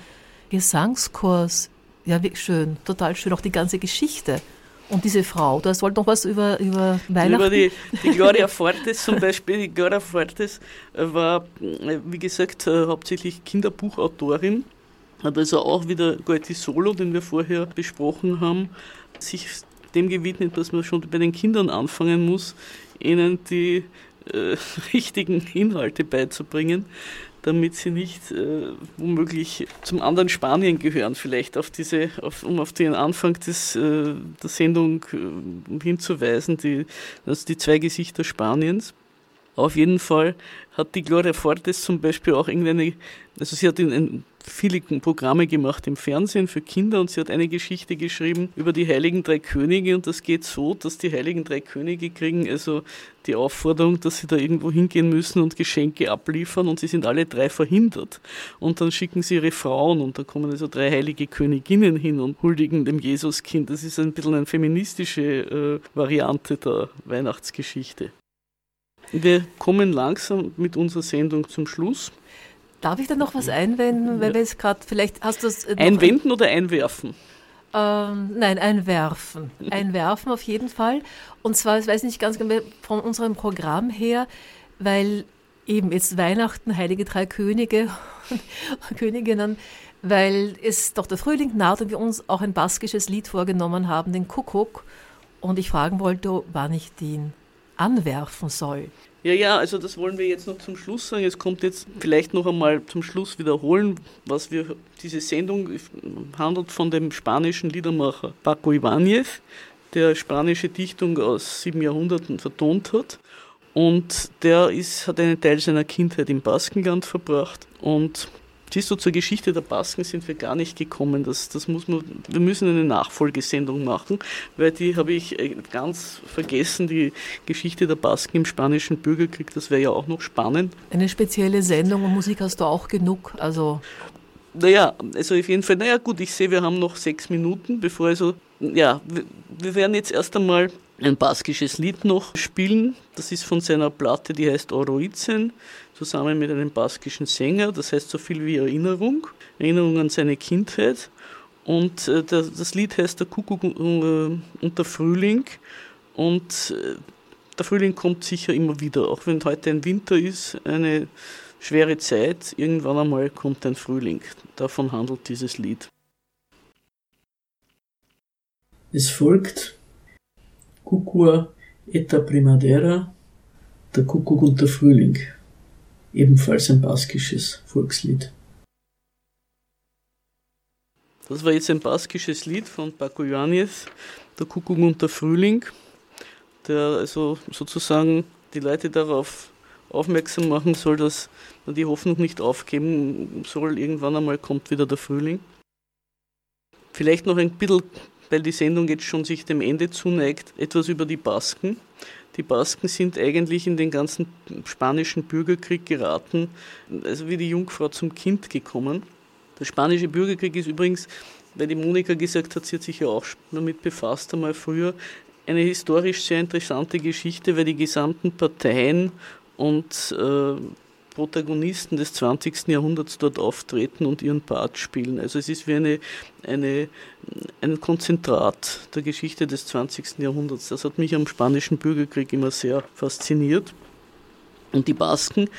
Gesangskurs. Ja, wie schön, total schön, auch die ganze Geschichte. Und diese Frau, du wolltest noch was über, über Weihnachten? Über die, die Gloria Fortes zum Beispiel. Die Gloria Fortes war, wie gesagt, hauptsächlich Kinderbuchautorin hat also auch wieder Goethe Solo, den wir vorher besprochen haben, sich dem gewidmet, dass man schon bei den Kindern anfangen muss, ihnen die äh, richtigen Inhalte beizubringen, damit sie nicht äh, womöglich zum anderen Spanien gehören, vielleicht auf diese, auf, um auf den Anfang des, äh, der Sendung äh, hinzuweisen, die, also die zwei Gesichter Spaniens. Auf jeden Fall hat die Gloria Fortes zum Beispiel auch irgendeine, also sie hat in, in viele Programme gemacht im Fernsehen für Kinder und sie hat eine Geschichte geschrieben über die Heiligen Drei Könige und das geht so, dass die Heiligen Drei Könige kriegen also die Aufforderung, dass sie da irgendwo hingehen müssen und Geschenke abliefern und sie sind alle drei verhindert. Und dann schicken sie ihre Frauen und da kommen also drei heilige Königinnen hin und huldigen dem Jesuskind. Das ist ein bisschen eine feministische äh, Variante der Weihnachtsgeschichte. Wir kommen langsam mit unserer Sendung zum Schluss. Darf ich da noch was einwenden, weil wir es gerade vielleicht hast du es äh, einwenden oder einwerfen? Ähm, nein, einwerfen. Einwerfen auf jeden Fall. Und zwar, ich weiß nicht ganz genau, von unserem Programm her, weil eben jetzt Weihnachten, Heilige Drei Könige und Königinnen, weil es doch der Frühling naht und wir uns auch ein baskisches Lied vorgenommen haben, den Kuckuck. Und ich fragen wollte, wann ich den anwerfen soll. Ja, ja, also das wollen wir jetzt noch zum Schluss sagen. Es kommt jetzt vielleicht noch einmal zum Schluss wiederholen, was wir, diese Sendung handelt von dem spanischen Liedermacher Paco Ibáñez, der spanische Dichtung aus sieben Jahrhunderten vertont hat. Und der ist, hat einen Teil seiner Kindheit im Baskenland verbracht und Siehst du, zur Geschichte der Basken sind wir gar nicht gekommen. Das, das muss man, wir müssen eine Nachfolgesendung machen, weil die habe ich äh, ganz vergessen, die Geschichte der Basken im spanischen Bürgerkrieg, das wäre ja auch noch spannend. Eine spezielle Sendung und Musik hast du auch genug, also... Naja, also auf jeden Fall, naja gut, ich sehe, wir haben noch sechs Minuten, bevor also, ja, wir, wir werden jetzt erst einmal ein baskisches Lied noch spielen. Das ist von seiner Platte, die heißt Oroizen zusammen mit einem baskischen Sänger, das heißt so viel wie Erinnerung, Erinnerung an seine Kindheit. Und äh, das Lied heißt Der Kuckuck äh, und der Frühling. Und äh, der Frühling kommt sicher immer wieder, auch wenn heute ein Winter ist, eine schwere Zeit, irgendwann einmal kommt ein Frühling. Davon handelt dieses Lied. Es folgt Cucua et Primavera, der Kuckuck und der Frühling ebenfalls ein baskisches Volkslied. Das war jetzt ein baskisches Lied von Paco Joanez, der Kuckuck und der Frühling, der also sozusagen die Leute darauf aufmerksam machen soll, dass die Hoffnung nicht aufgeben soll, irgendwann einmal kommt wieder der Frühling. Vielleicht noch ein bisschen, weil die Sendung jetzt schon sich dem Ende zuneigt, etwas über die Basken. Die Basken sind eigentlich in den ganzen spanischen Bürgerkrieg geraten, also wie die Jungfrau zum Kind gekommen. Der spanische Bürgerkrieg ist übrigens, weil die Monika gesagt hat, sie hat sich ja auch damit befasst einmal früher, eine historisch sehr interessante Geschichte, weil die gesamten Parteien und äh, Protagonisten des 20. Jahrhunderts dort auftreten und ihren Part spielen. Also es ist wie eine, eine, ein Konzentrat der Geschichte des 20. Jahrhunderts. Das hat mich am spanischen Bürgerkrieg immer sehr fasziniert. Und die Basken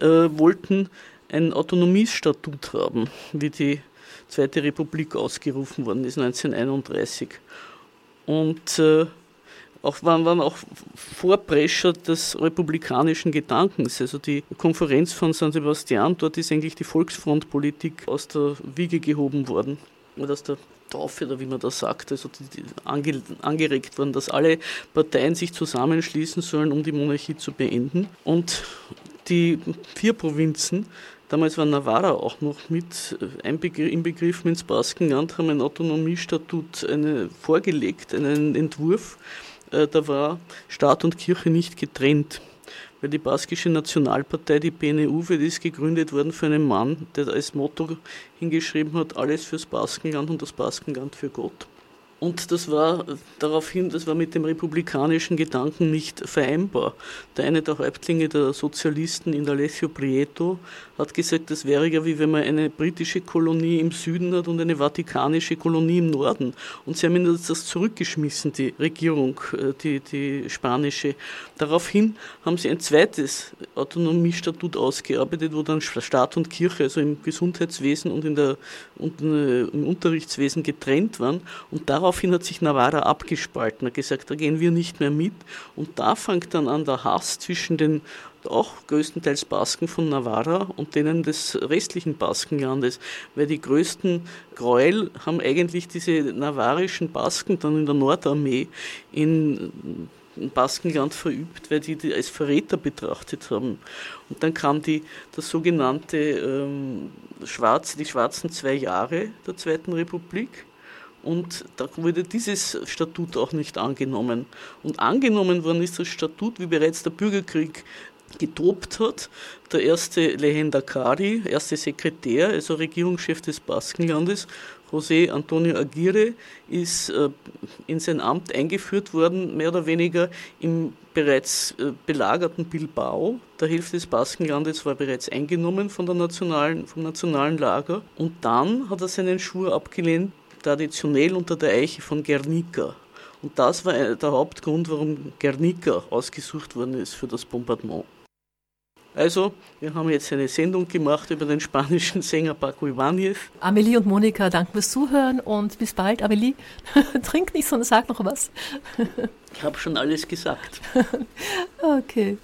äh, wollten ein Autonomiestatut haben, wie die Zweite Republik ausgerufen worden ist 1931. Und äh, auch, waren, waren auch Vorprescher des republikanischen Gedankens. Also die Konferenz von San Sebastian, dort ist eigentlich die Volksfrontpolitik aus der Wiege gehoben worden. Oder aus der Taufe, oder wie man das sagt, also die, die ange, angeregt worden, dass alle Parteien sich zusammenschließen sollen, um die Monarchie zu beenden. Und die vier Provinzen Damals war Navarra auch noch mit inbegriffen ins Baskenland, haben ein Autonomiestatut eine, vorgelegt, einen Entwurf, äh, da war Staat und Kirche nicht getrennt. Weil die baskische Nationalpartei, die BNU, wird ist gegründet worden für einen Mann, der als Motto hingeschrieben hat, alles fürs Baskenland und das Baskenland für Gott. Und das war daraufhin, das war mit dem republikanischen Gedanken nicht vereinbar. Der eine der Häuptlinge der Sozialisten in Alessio Prieto hat gesagt, das wäre ja wie wenn man eine britische Kolonie im Süden hat und eine vatikanische Kolonie im Norden. Und sie haben das zurückgeschmissen, die Regierung, äh, die, die spanische. Daraufhin haben sie ein zweites Autonomiestatut ausgearbeitet, wo dann Staat und Kirche, also im Gesundheitswesen und, in der, und äh, im Unterrichtswesen getrennt waren. Und darauf daraufhin hat sich Navarra abgespalten, hat gesagt, da gehen wir nicht mehr mit. Und da fängt dann an der Hass zwischen den auch größtenteils Basken von Navarra und denen des restlichen Baskenlandes, weil die größten Gräuel haben eigentlich diese navarrischen Basken dann in der Nordarmee in Baskenland verübt, weil die die als Verräter betrachtet haben. Und dann kam die, das sogenannte ähm, Schwarz, die schwarzen zwei Jahre der Zweiten Republik und da wurde dieses Statut auch nicht angenommen. Und angenommen worden ist das Statut, wie bereits der Bürgerkrieg getobt hat. Der erste Lehendakari, erste Sekretär, also Regierungschef des Baskenlandes, José Antonio Aguirre, ist äh, in sein Amt eingeführt worden, mehr oder weniger im bereits äh, belagerten Bilbao. Der Hälfte des Baskenlandes war bereits eingenommen von der nationalen, vom nationalen Lager. Und dann hat er seinen Schwur abgelehnt, traditionell unter der Eiche von Guernica. Und das war der Hauptgrund, warum Guernica ausgesucht worden ist für das Bombardement. Also, wir haben jetzt eine Sendung gemacht über den spanischen Sänger Paco Ibáñez. Amelie und Monika, danke fürs Zuhören und bis bald. Amelie, trink nicht, sondern sag noch was. ich habe schon alles gesagt. okay.